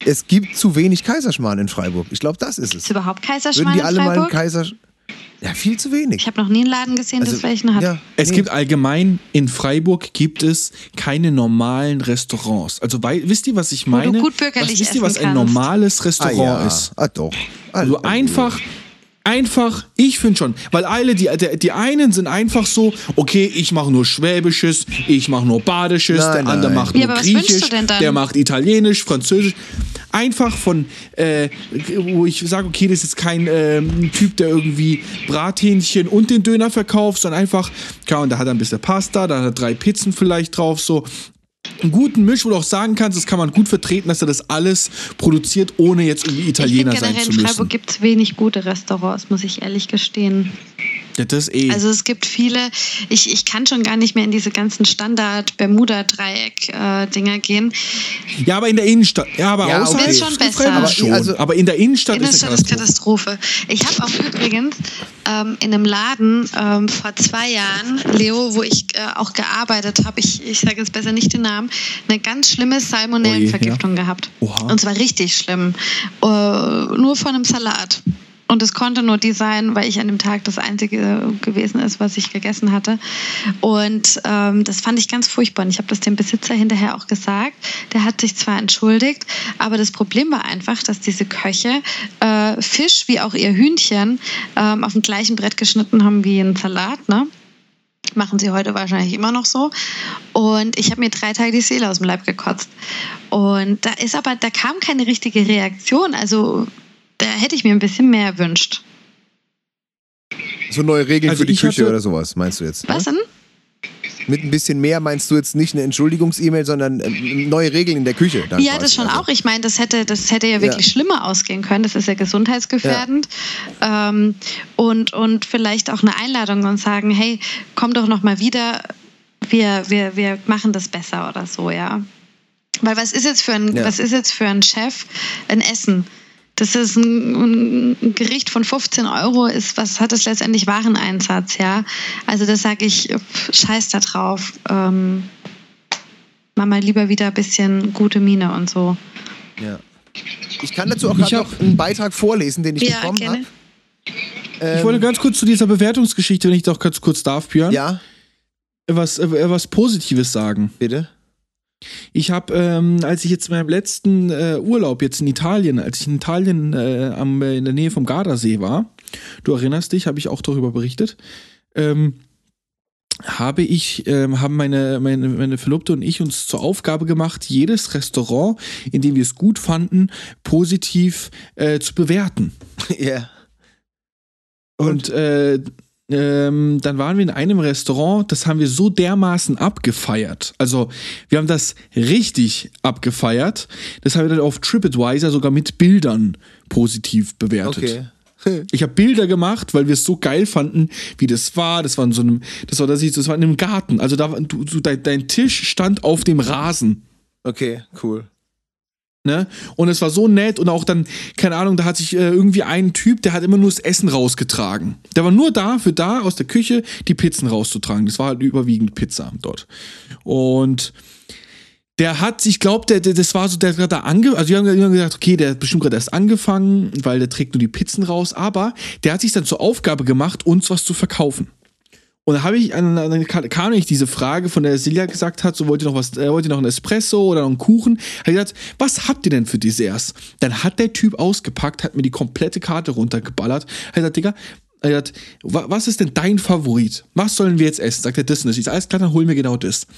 es gibt zu wenig Kaiserschmarrn in Freiburg. Ich glaube, das ist es. Ist überhaupt Würden Kaiserschmarrn die in alle mal einen Freiburg? Ja, viel zu wenig. ich habe noch nie einen Laden gesehen, Also, das welchen hat. ja, Es nee. gibt allgemein in Freiburg gibt es keine normalen Restaurants. Also wei- wisst ihr, was ich du meine? gut bürgerlich was, wisst ihr, was ein kannst. normales ah, Restaurant ja. ist? Ah, doch. Also Also, einfach, einfach, ich finde schon, weil alle, die, die, die einen sind einfach so, okay, ich mache nur Schwäbisches, ich mache nur Badisches, Nein, der andere nein. macht Ja, nur aber was wünschst Griechisch, du denn dann? der macht Italienisch, Französisch. Einfach von, äh, wo ich sage, okay, das ist kein ähm, Typ, der irgendwie Brathähnchen und den Döner verkauft, sondern einfach, klar, und da hat er ein bisschen Pasta, da hat er drei Pizzen vielleicht drauf, so einen guten Misch, wo du auch sagen kannst, das kann man gut vertreten, dass er das alles produziert, ohne jetzt irgendwie Italiener sein generell zu in müssen. Freiburg gibt es wenig gute Restaurants, muss ich ehrlich gestehen. Ja, das eh. Also es gibt viele, ich, ich kann schon gar nicht mehr in diese ganzen Standard-Bermuda-Dreieck-Dinger gehen. ja, aber in der Innenstadt. Ja, aber Ja, außerhalb okay. Ist schon besser. Aber schon. also- aber in der Innenstadt, Innenstadt ist eine Katastrophe. Katastrophe. Ich habe auch übrigens ähm, in einem Laden ähm, vor zwei Jahren, Leo, wo ich äh, auch gearbeitet habe, ich, ich sage jetzt besser nicht den Namen, eine ganz schlimme Salmonellenvergiftung gehabt. Oha. Und zwar richtig schlimm. Äh, nur von einem Salat. Und es konnte nur die sein, weil ich an dem Tag das Einzige gewesen ist, was ich gegessen hatte. Und ähm, das fand ich ganz furchtbar. Und ich habe das dem Besitzer hinterher auch gesagt. Der hat sich zwar entschuldigt, aber das Problem war einfach, dass diese Köche äh, Fisch wie auch ihr Hühnchen ähm, auf dem gleichen Brett geschnitten haben wie ein Salat. Ne? Machen sie heute wahrscheinlich immer noch so. Und ich habe mir drei Tage die Seele aus dem Leib gekotzt. Und da ist aber, da kam keine richtige Reaktion. Also da hätte ich mir ein bisschen mehr erwünscht. so neue Regeln Also für die Küche oder sowas, meinst du jetzt? Was Ne? denn? Mit ein bisschen mehr meinst du jetzt nicht eine Entschuldigungs-E-Mail, sondern ähm, neue Regeln in der Küche. dann Ja, quasi. das schon Also, auch. Ich meine, das hätte, das hätte ja wirklich Ja. schlimmer ausgehen können. Das ist ja gesundheitsgefährdend. Ähm, und, und vielleicht auch eine Einladung und sagen, hey, komm doch noch mal wieder. Wir, wir, wir machen das besser oder so, ja. Weil was ist jetzt für ein, Ja. was ist jetzt für ein Chef ein Essen? Das ist ein, ein Gericht von 15 Euro, ist, was hat es letztendlich Wareneinsatz, ja? Also da sage ich, pff, scheiß da drauf. Ähm, mach mal lieber wieder ein bisschen gute Miene und so. Ja. Ich kann dazu auch gerade noch einen Beitrag vorlesen, den ich Ja, bekommen habe. Ich wollte ganz kurz zu dieser Bewertungsgeschichte, wenn ich doch ganz kurz darf, Björn, Ja, was, äh, was Positives sagen. bitte. Ich habe, ähm, als ich jetzt in meinem letzten äh, Urlaub jetzt in Italien, als ich in Italien äh, am, äh, in der Nähe vom Gardasee war, du erinnerst dich, habe ich auch darüber berichtet, ähm, habe ich, ähm, haben meine, meine, meine Verlobte und ich uns zur Aufgabe gemacht, jedes Restaurant, in dem wir es gut fanden, positiv äh, zu bewerten. Ja. Und, äh, ähm, dann waren wir in einem Restaurant, das haben wir so dermaßen abgefeiert. Also, wir haben das richtig abgefeiert. Das haben wir dann auf TripAdvisor sogar mit Bildern positiv bewertet. Okay. Ich habe Bilder gemacht, weil wir es so geil fanden, wie das war. Das war in so einem, das war, das, das war in einem Garten. Also da, du, du, dein, dein Tisch stand auf dem Rasen. Okay, cool. Ne? Und es war so nett und auch dann, keine Ahnung, da hat sich äh, irgendwie ein Typ, der hat immer nur das Essen rausgetragen. Der war nur da, für da aus der Küche die Pizzen rauszutragen. Das war halt überwiegend Pizza dort. Und der hat, ich glaube, der, der, das war so, der hat gerade ange, also wir haben, wir haben gesagt, okay, der hat bestimmt gerade erst angefangen, weil der trägt nur die Pizzen raus, aber der hat sich dann zur Aufgabe gemacht, uns was zu verkaufen. Und dann habe ich, dann kam ich diese Frage, von der Silja gesagt hat, so wollt ihr noch was, äh, wollt ihr noch ein Espresso oder noch einen Kuchen? Hat ich gesagt, was habt ihr denn für Desserts? Dann hat der Typ ausgepackt, hat mir die komplette Karte runtergeballert. Hat gesagt, Digga, hat, wa- was ist denn dein Favorit? Was sollen wir jetzt essen? Sagt er, das und das. Ich sag, alles klar, dann hol mir genau das.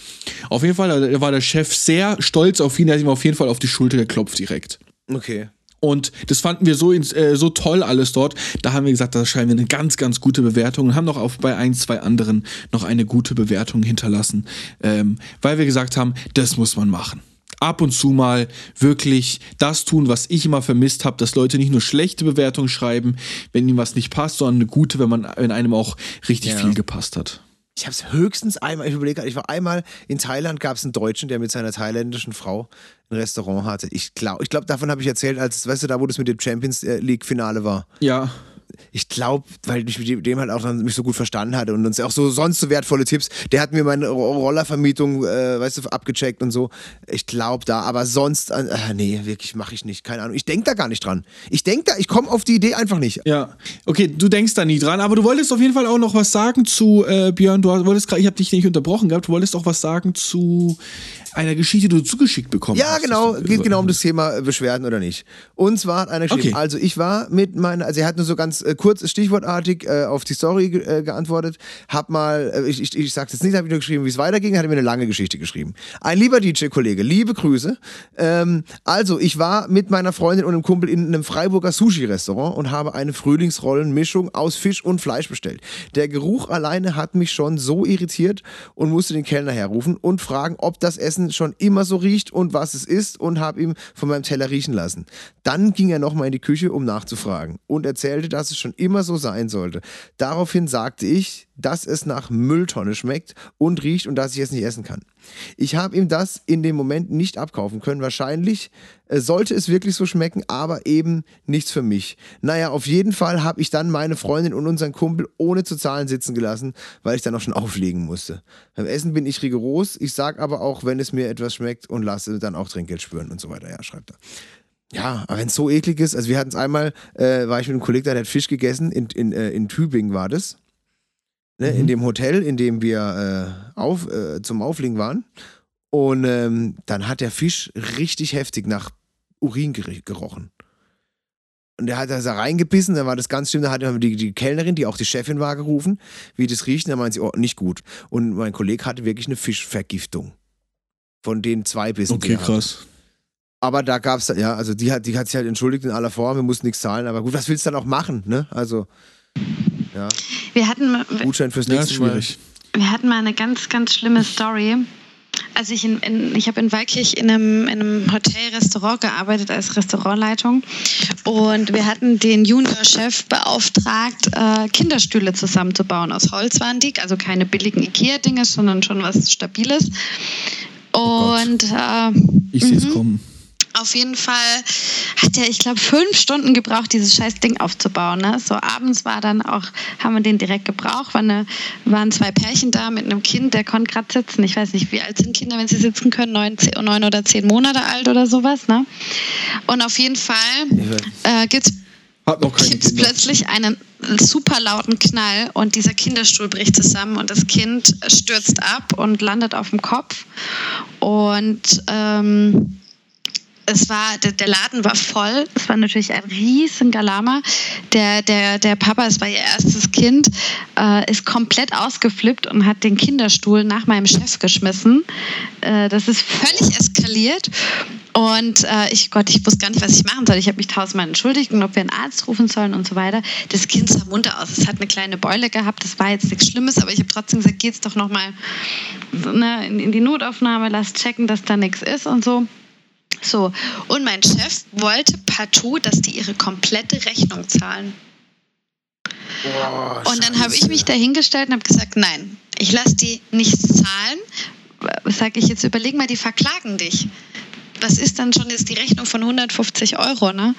Auf jeden Fall da war der Chef sehr stolz auf ihn, er hat ihm auf jeden Fall auf die Schulter geklopft direkt. Okay. Und das fanden wir so, äh, so toll alles dort. Da haben wir gesagt, da schreiben wir eine ganz, ganz gute Bewertung und haben noch auf, bei ein, zwei anderen noch eine gute Bewertung hinterlassen, ähm, weil wir gesagt haben, das muss man machen. Ab und zu mal wirklich das tun, was ich immer vermisst habe, dass Leute nicht nur schlechte Bewertungen schreiben, wenn ihnen was nicht passt, sondern eine gute, wenn man wenn einem auch richtig Ja. viel gepasst hat. Ich habe es höchstens einmal, ich überlege gerade, ich war einmal in Thailand, gab es einen Deutschen, der mit seiner thailändischen Frau ein Restaurant hatte. Ich glaube, ich glaub, davon habe ich erzählt, als, weißt du, da wo das mit dem Champions League Finale war. Ja, Ich glaube, weil ich mit dem- halt auch dann mich so gut verstanden hatte und uns auch so sonst so wertvolle Tipps. Der hat mir meine Ro- Rollervermietung, äh, weißt du, abgecheckt und so. Ich glaube da, aber sonst, äh, nee, wirklich mache ich nicht. Keine Ahnung. Ich denke da gar nicht dran. Ich denke da, ich komme auf die Idee einfach nicht. Ja, okay, du denkst da nie dran, aber du wolltest auf jeden Fall auch noch was sagen zu äh, Björn. Du wolltest gerade, ich habe dich nicht unterbrochen gehabt. Du wolltest auch was sagen zu einer Geschichte, die du zugeschickt bekommen Ja, hast. genau, Das- geht genau um das Thema äh, Beschwerden oder nicht. Und zwar hat einer geschrieben, Okay. also ich war mit meiner, also er hat nur so ganz äh, kurz stichwortartig äh, auf die Story ge äh, geantwortet, hab mal, äh, ich, ich, ich sag's jetzt nicht, habe ich nur geschrieben, wie es weiterging, hat er mir eine lange Geschichte geschrieben. Ein lieber DJ-Kollege, liebe Grüße. Ähm, also ich war mit meiner Freundin und einem Kumpel in einem Freiburger Sushi-Restaurant und habe eine Frühlingsrollenmischung aus Fisch und Fleisch bestellt. Der Geruch alleine hat mich schon so irritiert und musste den Kellner herrufen und fragen, ob das Essen schon immer so riecht und was es ist und habe ihm von meinem Teller riechen lassen. Dann ging er nochmal in die Küche, um nachzufragen und erzählte, dass es schon immer so sein sollte. Daraufhin sagte ich, dass es nach Mülltonne schmeckt und riecht und dass ich es nicht essen kann. Ich habe ihm das in dem Moment nicht abkaufen können. Wahrscheinlich äh, sollte es wirklich so schmecken, aber eben nichts für mich. Naja, auf jeden Fall habe ich dann meine Freundin und unseren Kumpel ohne zu zahlen sitzen gelassen, weil ich dann auch schon auflegen musste. Beim Essen bin ich rigoros. Ich sage aber auch, wenn es mir etwas schmeckt und lasse dann auch Trinkgeld spüren und so weiter. Ja, schreibt er. Ja, aber wenn es so eklig ist, also wir hatten es einmal, äh, war ich mit einem Kollegen, da, der hat Fisch gegessen, in, in, äh, in Tübingen war das. Ne, In dem Hotel, in dem wir äh, auf, äh, zum Auflegen waren. Und ähm, dann hat der Fisch richtig heftig nach Urin gerochen. Und der hat da reingebissen, dann war das ganz schlimm. Da hat er die, die Kellnerin, die auch die Chefin war, gerufen, wie das riecht. Und dann meinte sie, oh, nicht gut. Und mein Kollege hatte wirklich eine Fischvergiftung. Von den zwei Bissen. Okay, er hatte. krass. Aber da gab es, ja, also die hat, die hat sich halt entschuldigt in aller Form, wir mussten nichts zahlen. Aber gut, was willst du dann auch machen, ne? Also, ja, Wir hatten, Gutschein fürs Ja, nächste Mal. schwierig. wir hatten mal eine ganz, ganz schlimme Story. Also ich, in, in, ich habe in Waldkirch in einem, in einem Hotel-Restaurant gearbeitet als Restaurantleitung und wir hatten den Juniorchef beauftragt, äh, Kinderstühle zusammenzubauen. Aus Holz waren die, also keine billigen Ikea-Dinge, sondern schon was Stabiles. Gott. Und äh, Ich sehe es Mhm. kommen. Auf jeden Fall hat er, ich glaube, fünf Stunden gebraucht, dieses scheiß Ding aufzubauen. Ne? So abends war dann auch, haben wir den direkt gebraucht, war eine, waren zwei Pärchen da mit einem Kind, der konnte gerade sitzen. Ich weiß nicht, wie alt sind Kinder, wenn sie sitzen können, neun, zehn, neun oder zehn Monate alt oder sowas. Ne? Und auf jeden Fall äh, gibt es plötzlich einen super lauten Knall und dieser Kinderstuhl bricht zusammen und das Kind stürzt ab und landet auf dem Kopf. Und ähm, es war, der, Laden war voll. Es war natürlich ein riesen Galama. Der, der, der Papa, es war ihr erstes Kind, äh, ist komplett ausgeflippt und hat den Kinderstuhl nach meinem Chef geschmissen. Äh, das ist völlig eskaliert. Und äh, ich, Gott, ich wusste gar nicht, was ich machen soll. Ich habe mich tausendmal entschuldigt und ob wir einen Arzt rufen sollen und so weiter. Das Kind sah munter aus. Es hat eine kleine Beule gehabt. Das war jetzt nichts Schlimmes, aber ich habe trotzdem gesagt, geht's doch nochmal ne, in, in die Notaufnahme, lass checken, dass da nichts ist und so. So, und mein Chef wollte partout, dass die ihre komplette Rechnung zahlen. Boah, Und dann habe ich mich dahingestellt und habe gesagt, nein, ich lasse die nicht zahlen. Sag ich jetzt, überleg mal, die verklagen dich. Was ist dann schon jetzt die Rechnung von 150 Euro, ne?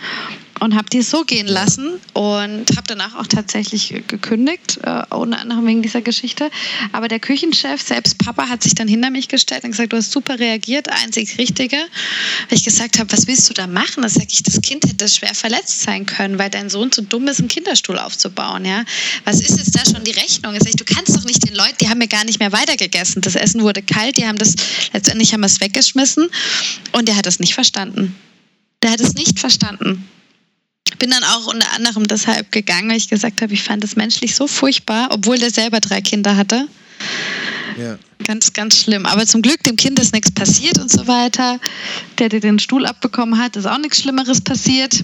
Und habe die so gehen lassen und habe danach auch tatsächlich gekündigt, äh, unter anderem wegen dieser Geschichte. Aber der Küchenchef, selbst Papa, hat sich dann hinter mich gestellt und gesagt, du hast super reagiert, einzig Richtige. Weil ich gesagt habe, was willst du da machen? Da sage ich, das Kind hätte schwer verletzt sein können, weil dein Sohn zu dumm ist, einen Kinderstuhl aufzubauen. Ja? Was ist jetzt da schon die Rechnung? Sage, du kannst doch nicht den Leuten, die haben mir gar nicht mehr weitergegessen. Das Essen wurde kalt, die haben das, letztendlich haben wir es weggeschmissen und der hat es nicht verstanden. Der hat es nicht verstanden. Bin dann auch unter anderem deshalb gegangen, weil ich gesagt habe, ich fand es menschlich so furchtbar, obwohl der selber drei Kinder hatte. Ja. Ganz, ganz schlimm. Aber zum Glück, dem Kind ist nichts passiert und so weiter. Der, der den Stuhl abbekommen hat, ist auch nichts Schlimmeres passiert.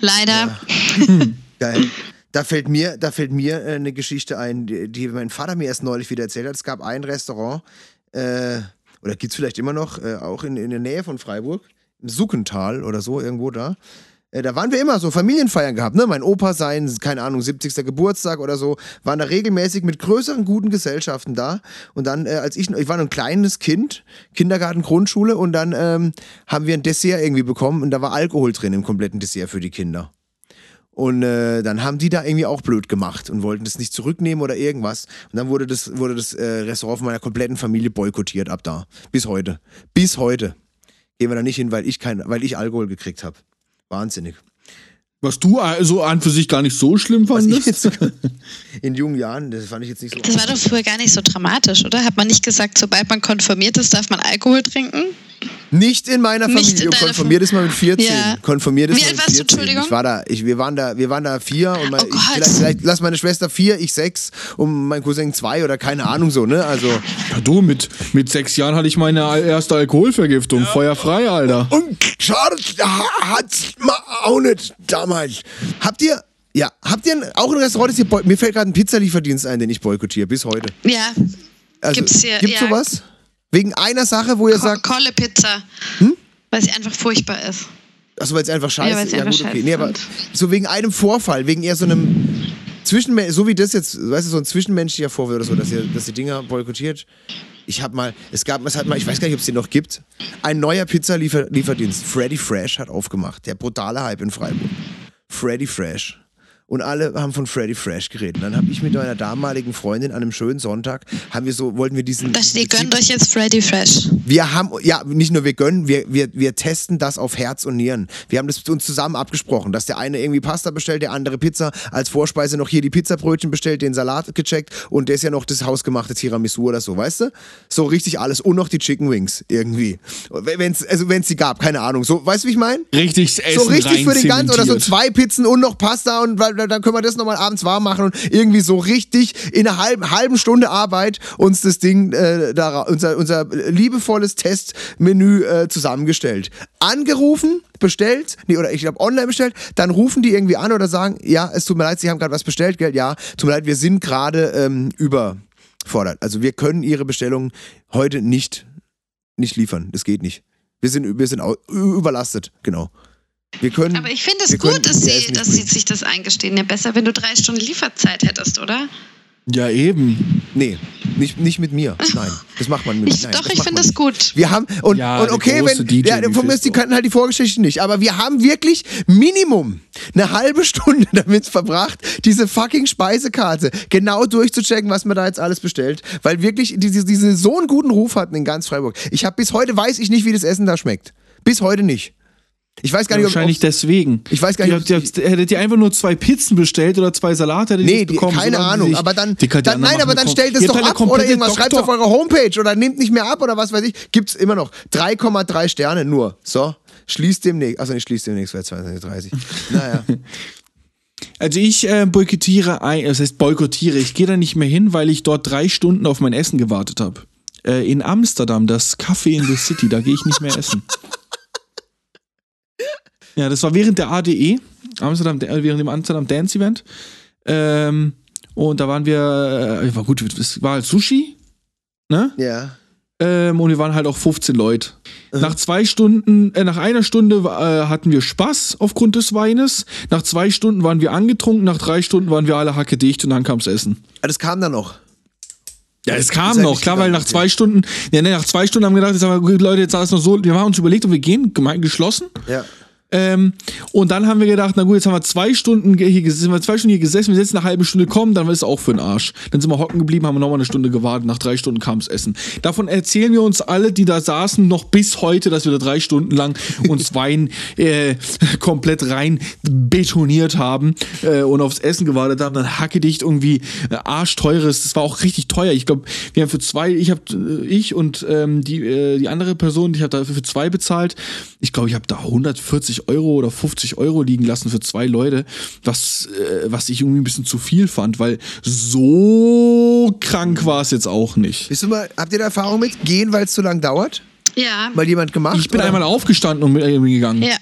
Leider. Geil. Da fällt mir, da fällt mir äh, eine Geschichte ein, die, die mein Vater mir erst neulich wieder erzählt hat. Es gab ein Restaurant, äh, oder gibt es vielleicht immer noch, äh, auch in, in der Nähe von Freiburg, im Suckental oder so, irgendwo da. Äh, Da waren wir immer so Familienfeiern gehabt, ne? Mein Opa sein, keine Ahnung, 70. Geburtstag oder so, waren da regelmäßig mit größeren guten Gesellschaften da. Und dann, äh, als ich, ich war noch ein kleines Kind, Kindergarten, Grundschule, und dann ähm, haben wir ein Dessert irgendwie bekommen und da war Alkohol drin im kompletten Dessert für die Kinder. Und äh, dann haben die da irgendwie auch blöd gemacht und wollten das nicht zurücknehmen oder irgendwas. Und dann wurde das, wurde das äh, Restaurant von meiner kompletten Familie boykottiert ab da. Bis heute. Bis heute. Gehen wir da nicht hin, weil ich, kein, weil ich Alkohol gekriegt habe. Wahnsinnig. Was du also an für sich gar nicht so schlimm fandest. jetzt in jungen Jahren, das fand ich jetzt nicht so. Das war doch früher gar nicht so dramatisch, oder? Hat man nicht gesagt, sobald man konformiert ist, darf man Alkohol trinken? Nicht in meiner Nicht Familie. in deiner Konformiert ist man mit 14. Ja. Konformiert ist Wie man alt mit warst du, 14. Entschuldigung? Ich war da, ich, wir, waren da, wir waren da vier und mein, Oh ich, Gott. vielleicht, vielleicht lass meine Schwester vier, ich sechs und mein Cousin zwei oder keine Ahnung so, ne? Also. Ja, du, mit, mit sechs Jahren hatte ich meine erste Alkoholvergiftung. Feuerfrei, Alter. Und schade, hat's mal auch nicht damals. Habt ihr, ja, habt ihr auch ein Restaurant, das ihr boy- mir fällt gerade ein Pizzalieferdienst ein, den ich boykottiere, bis heute. Ja. Also, Gibt's hier, Gibt's ja. sowas? Wegen einer Sache, wo ihr Ko sagt, Kolle Pizza. Weil sie einfach furchtbar ist. achso, weil es einfach scheiße Ja, weil ist. Ja, einfach gut, okay. scheiße Nee, aber sind. so wegen einem Vorfall, wegen eher so einem Zwischenmen so wie das jetzt, weißt du, so ein zwischenmenschlicher Vorfall oder so, dass ihr, dass ihr Dinger boykottiert. Ich hab mal, es gab, es hat mal, ich weiß gar nicht, ob es den noch gibt, ein neuer Pizza-Lieferdienst, Freddy Fresh, hat aufgemacht. Der brutale Hype in Freiburg. Freddy Fresh. Und alle haben von Freddy Fresh geredet. Und dann habe ich mit meiner damaligen Freundin an einem schönen Sonntag, haben wir so, wollten wir diesen. Das, ihr gönnt euch jetzt Freddy Fresh. wir haben, ja, nicht nur wir gönnen, wir, wir, wir testen das auf Herz und Nieren. Wir haben das uns zusammen abgesprochen, dass der eine irgendwie Pasta bestellt, der andere Pizza, als Vorspeise noch hier die Pizzabrötchen bestellt, den Salat gecheckt und der ist ja noch das hausgemachte Tiramisu oder so, weißt du? So richtig alles und noch die Chicken Wings irgendwie. Wenn's, also wenn es die gab, keine Ahnung. So, weißt du, wie ich meine? Richtig Essen So richtig für den ganzen oder so zwei Pizzen und noch Pasta und weil, dann können wir das nochmal abends warm machen und irgendwie so richtig in einer halben, halben Stunde Arbeit uns das Ding, äh, da, unser, unser liebevolles Testmenü äh, zusammengestellt. Angerufen, bestellt, nee, oder ich glaube online bestellt, dann rufen die irgendwie an oder sagen, ja, es tut mir leid, Sie haben gerade was bestellt, gell? Ja, tut mir leid, wir sind gerade ähm, überfordert. Also wir können Ihre Bestellung heute nicht, nicht liefern. Das geht nicht. Wir sind, wir sind überlastet, genau. Wir können. Aber ich finde es gut, dass, sie, dass sie sich das eingestehen. Ja, besser, wenn du drei Stunden Lieferzeit hättest, oder? Ja, eben. Nee, nicht, nicht mit mir. Nein, das macht man mit Ich, nein, doch, ich finde das gut. Wir haben, und, Ja, und okay, wenn, DJ ja, von mir ist, die kannten halt die Vorgeschichte nicht, aber wir haben wirklich Minimum eine halbe Stunde damit verbracht, diese fucking Speisekarte genau durchzuchecken, was man da jetzt alles bestellt, weil wirklich diese, diese so einen guten Ruf hatten in ganz Freiburg. Ich habe bis heute weiß ich nicht, wie das Essen da schmeckt. Bis heute nicht. Ich weiß gar nicht, ob, Wahrscheinlich ob deswegen. Ich weiß gar nicht, Ihr, ob- ihr, hättet ihr einfach nur zwei Pizzen bestellt oder zwei Salate, hättet Nee, bekommen. keine Ahnung. Aber dann, dann nein, aber dann stellt es doch habt ab oder irgendwas. Schreibt auf Doktor- eure Homepage oder nehmt nicht mehr ab oder was weiß ich. Gibt's immer noch 3,3 Sterne nur. So, schließt demnächst. Also nicht schließt demnächst, wäre 2030. Naja. Also ich äh, boykottiere, ein, das heißt boykottiere, ich gehe da nicht mehr hin, weil ich dort drei Stunden auf mein Essen gewartet habe. Äh, in Amsterdam, das Café in the City, da gehe ich nicht mehr essen. Ja, das war während der ADE, Amsterdam, äh, während dem Amsterdam Dance Event. Ähm, und da waren wir, äh, war gut, es war halt Sushi, ne? ja. Ähm, und wir waren halt auch 15 Leute. Nach zwei Stunden, äh, nach einer Stunde äh, hatten wir Spaß aufgrund des Weines. Nach zwei Stunden waren wir angetrunken. Nach drei Stunden waren wir alle hacke dicht und dann kam's Essen. Ah, Das kam dann noch. Ja, es kam noch, klar, weil nach zwei Stunden, ja, ne, nach zwei Stunden haben wir gedacht, jetzt haben wir, Leute, jetzt alles noch so, wir haben uns überlegt, ob wir gehen, gemein geschlossen. Ja. Ähm, und dann haben wir gedacht, na gut, jetzt haben wir zwei Stunden hier, sind wir zwei Stunden hier gesessen, wir sind jetzt eine halbe Stunde kommen, dann ist es auch für den Arsch. Dann sind wir hocken geblieben, haben nochmal eine Stunde gewartet, nach drei Stunden kam's Essen. Davon erzählen wir uns alle, die da saßen, noch bis heute, dass wir da drei Stunden lang uns Wein äh, komplett rein betoniert haben äh, und aufs Essen gewartet haben, dann hackedicht irgendwie äh, arschteures, das war auch richtig teuer. Ich glaube, wir haben für zwei, ich habe äh, ich und ähm, die, äh, die andere Person, ich habe dafür für zwei bezahlt. Ich glaube, ich habe da 140 Euro oder 50 Euro liegen lassen für zwei Leute, was, äh, was ich irgendwie ein bisschen zu viel fand, weil so krank war es jetzt auch nicht. Bist du mal, habt ihr da Erfahrung mit? Gehen, weil es zu lang dauert? Ja. Mal jemand gemacht? Ich bin oder? einmal aufgestanden und mit irgendwie gegangen. Ja.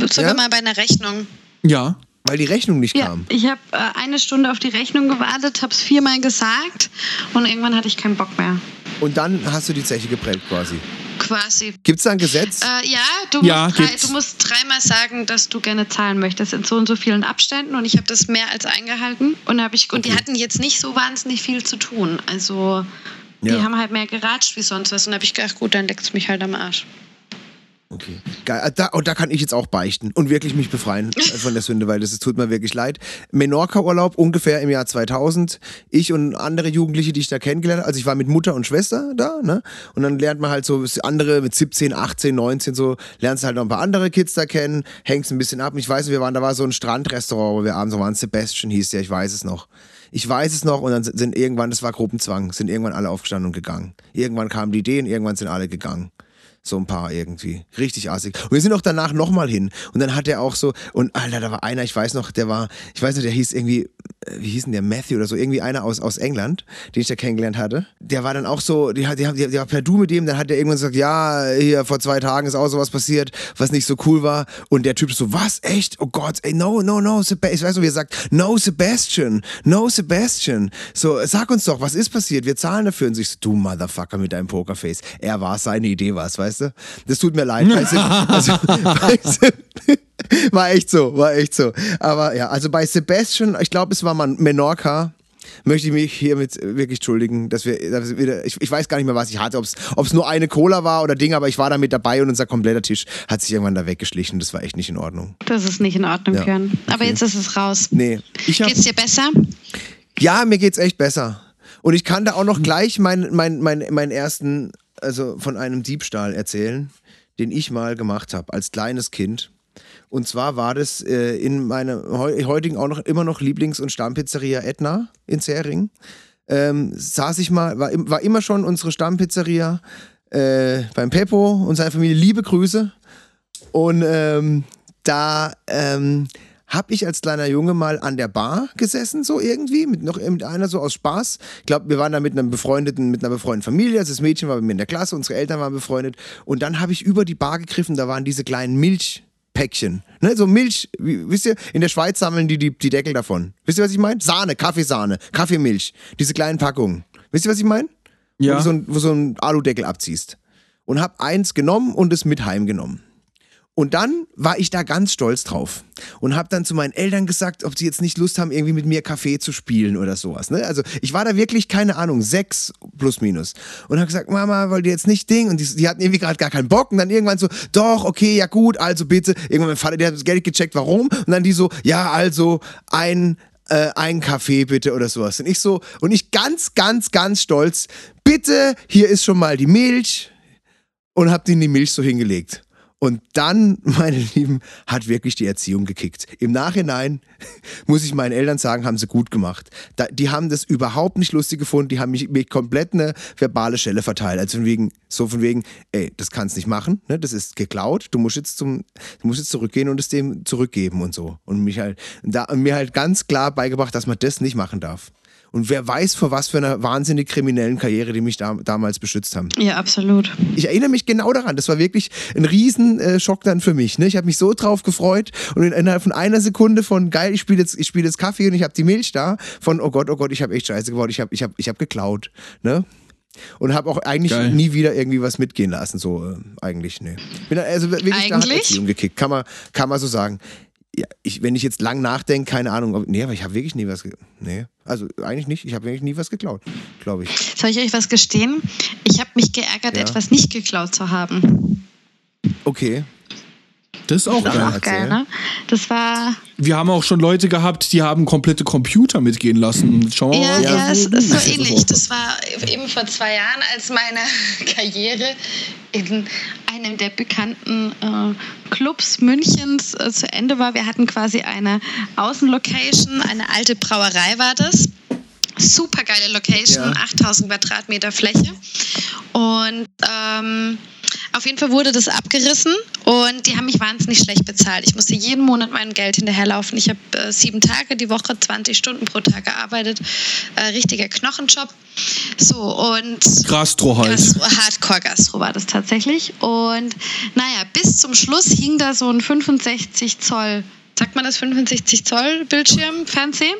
Sogar Ja? mal bei einer Rechnung. Ja. Weil die Rechnung nicht Ja, kam. ich habe äh, eine Stunde auf die Rechnung gewartet, habe es viermal gesagt und irgendwann hatte ich keinen Bock mehr. Und dann hast du die Zeche geprägt quasi. Quasi. Gibt es da ein Gesetz? Äh, ja, du, Ja, musst drei, du musst dreimal sagen, dass du gerne zahlen möchtest in so und so vielen Abständen und ich habe das mehr als eingehalten und ich und die hatten jetzt nicht so wahnsinnig viel zu tun. Also die Ja. haben halt mehr geratscht wie sonst was und habe ich gedacht, gut, dann leckt's mich halt am Arsch. Okay. Geil. Ah, Da, und da kann ich jetzt auch beichten und wirklich mich befreien von der Sünde, weil das, das tut mir wirklich leid. Menorca-Urlaub ungefähr im Jahr 2000. Ich und andere Jugendliche, die ich da kennengelernt habe. Also ich war mit Mutter und Schwester da, ne? Und dann lernt man halt so andere mit 17, 18, 19 so, lernst halt noch ein paar andere Kids da kennen, hängst ein bisschen ab. Und ich weiß, wir waren, da war so ein Strandrestaurant, wo wir abends so waren, Sebastian hieß der, ich weiß es noch. Ich weiß es noch und dann sind sind irgendwann, das war Gruppenzwang, sind irgendwann alle aufgestanden und gegangen. Irgendwann kamen die Ideen, irgendwann sind alle gegangen. So ein paar irgendwie. Richtig assig. Und wir sind auch danach nochmal hin. Und dann hat er auch so, und Alter, da war einer, ich weiß noch, der war, ich weiß noch, der hieß irgendwie, äh, wie hieß denn der, Matthew oder so, irgendwie einer aus, aus England, den ich da kennengelernt hatte. Der war dann auch so, die, die, die, die war per Du mit dem, dann hat der irgendwann gesagt, ja, hier vor zwei Tagen ist auch sowas passiert, was nicht so cool war. Und der Typ so, was, echt? Oh Gott, ey, no, no, no, Sebastian. Ich weiß noch, wie er sagt, no, Sebastian, no, Sebastian. So, sag uns doch, was ist passiert? Wir zahlen dafür. Und ich so, du Motherfucker mit deinem Pokerface. Er war, seine Idee war es, weißt du? Das tut mir leid. Weißt du, also, weißt du, war echt so, war echt so. Aber ja, also bei Sebastian, ich glaube, es war mal Menorca, möchte ich mich hiermit wirklich entschuldigen, dass wir, dass wir wieder, ich, ich weiß gar nicht mehr, was ich hatte, ob es nur eine Cola war oder Ding, aber ich war da mit dabei und unser kompletter Tisch hat sich irgendwann da weggeschlichen. Das war echt nicht in Ordnung. Das ist nicht in Ordnung, Ja. Björn. Aber jetzt ist es raus. Nee. Ich hab, Geht's dir besser? Ja, mir geht's echt besser. Und ich kann da auch noch gleich meinen mein, mein, meinen ersten, also von einem Diebstahl erzählen, den ich mal gemacht habe als kleines Kind. Und zwar war das äh, in meiner heu heutigen auch noch immer noch Lieblings- und Stammpizzeria Etna in Zering. Ähm, saß ich mal, war, war immer schon unsere Stammpizzeria äh, beim Peppo und seiner Familie. Liebe Grüße. Und ähm, da ähm, habe ich als kleiner Junge mal an der Bar gesessen, so irgendwie, mit noch irgendeiner so aus Spaß. Ich glaube, wir waren da mit einem befreundeten, mit einer befreundeten Familie. Also das Mädchen war bei mir in der Klasse, unsere Eltern waren befreundet. Und dann habe ich über die Bar gegriffen, da waren diese kleinen Milchpäckchen. Ne, so Milch, wie, wisst ihr, in der Schweiz sammeln die, die die Deckel davon. Wisst ihr, was ich meine? Sahne, Kaffeesahne, Kaffeemilch. Diese kleinen Packungen. Wisst ihr, was ich meine? Ja. Wo du so ein, wo so ein Aludeckel abziehst. Und hab eins genommen und es mit heimgenommen. Und dann war ich da ganz stolz drauf und habe dann zu meinen Eltern gesagt, ob sie jetzt nicht Lust haben, irgendwie mit mir Kaffee zu spielen oder sowas. Ne? Also ich war da wirklich, keine Ahnung, sechs plus minus. Und habe gesagt, Mama, wollt ihr jetzt nicht Ding? Und die, die hatten irgendwie gerade gar keinen Bock. Und dann irgendwann so, doch, okay, ja gut, also bitte. Irgendwann mein Vater, der hat das Geld gecheckt, warum? Und dann die so, ja, also ein äh, ein Kaffee bitte oder sowas. Und ich so, und ich ganz, ganz, ganz stolz, bitte, hier ist schon mal die Milch und hab in die Milch so hingelegt. Und dann, meine Lieben, hat wirklich die Erziehung gekickt. Im Nachhinein muss ich meinen Eltern sagen, haben sie gut gemacht. Da, die haben das überhaupt nicht lustig gefunden. Die haben mich, mir komplett eine verbale Stelle verteilt. Also von wegen, so von wegen, ey, das kannst nicht machen, ne? Das ist geklaut. Du musst jetzt zum, du musst jetzt zurückgehen und es dem zurückgeben und so. Und mich halt, da, mir halt ganz klar beigebracht, dass man das nicht machen darf. Und wer weiß, vor was für einer wahnsinnig kriminellen Karriere die mich da, damals beschützt haben. Ja, absolut. Ich erinnere mich genau daran. Das war wirklich ein Riesenschock dann für mich. Ne? Ich habe mich so drauf gefreut und innerhalb von einer Sekunde von geil, ich spiele jetzt, ich spiele jetzt Kaffee und ich habe die Milch da, von oh Gott, oh Gott, ich habe echt Scheiße geworden, ich habe, ich habe, ich habe geklaut. Ne? Und habe auch eigentlich Geil. nie wieder irgendwie was mitgehen lassen. So äh, eigentlich, ne. Bin also wirklich da hat Eigentlich? Erziehung gekickt. Kann man, kann man so sagen. Ja, ich, wenn ich jetzt lang nachdenke, keine Ahnung. Ob, nee, aber ich habe wirklich nie was. Nee, also eigentlich nicht. Ich habe wirklich nie was geklaut, glaube ich. Soll ich euch was gestehen? Ich habe mich geärgert, Ja. etwas nicht geklaut zu haben. Okay. Das ist auch Klar. geil. Auch geil, ne? Das war Wir haben auch schon Leute gehabt, die haben komplette Computer mitgehen lassen. Schauen wir Ja, mal. ja, es wo ist so ähnlich. Das war eben vor zwei Jahren, als meine Karriere in einem der bekannten äh, Clubs Münchens äh, zu Ende war. Wir hatten quasi eine Außenlocation, eine alte Brauerei war das. Super geile Location, Ja. 8000 Quadratmeter Fläche. Und ähm, auf jeden Fall wurde das abgerissen und die haben mich wahnsinnig schlecht bezahlt. Ich musste jeden Monat mein Geld hinterherlaufen. Ich habe äh, sieben Tage die Woche, 20 Stunden pro Tag gearbeitet. Äh, richtiger Knochenjob. So, und Gastro halt. Gastro, Hardcore-Gastro war das tatsächlich. Und naja, bis zum Schluss hing da so ein 65 Zoll, sagt man das 65 Zoll Bildschirm, Fernsehen?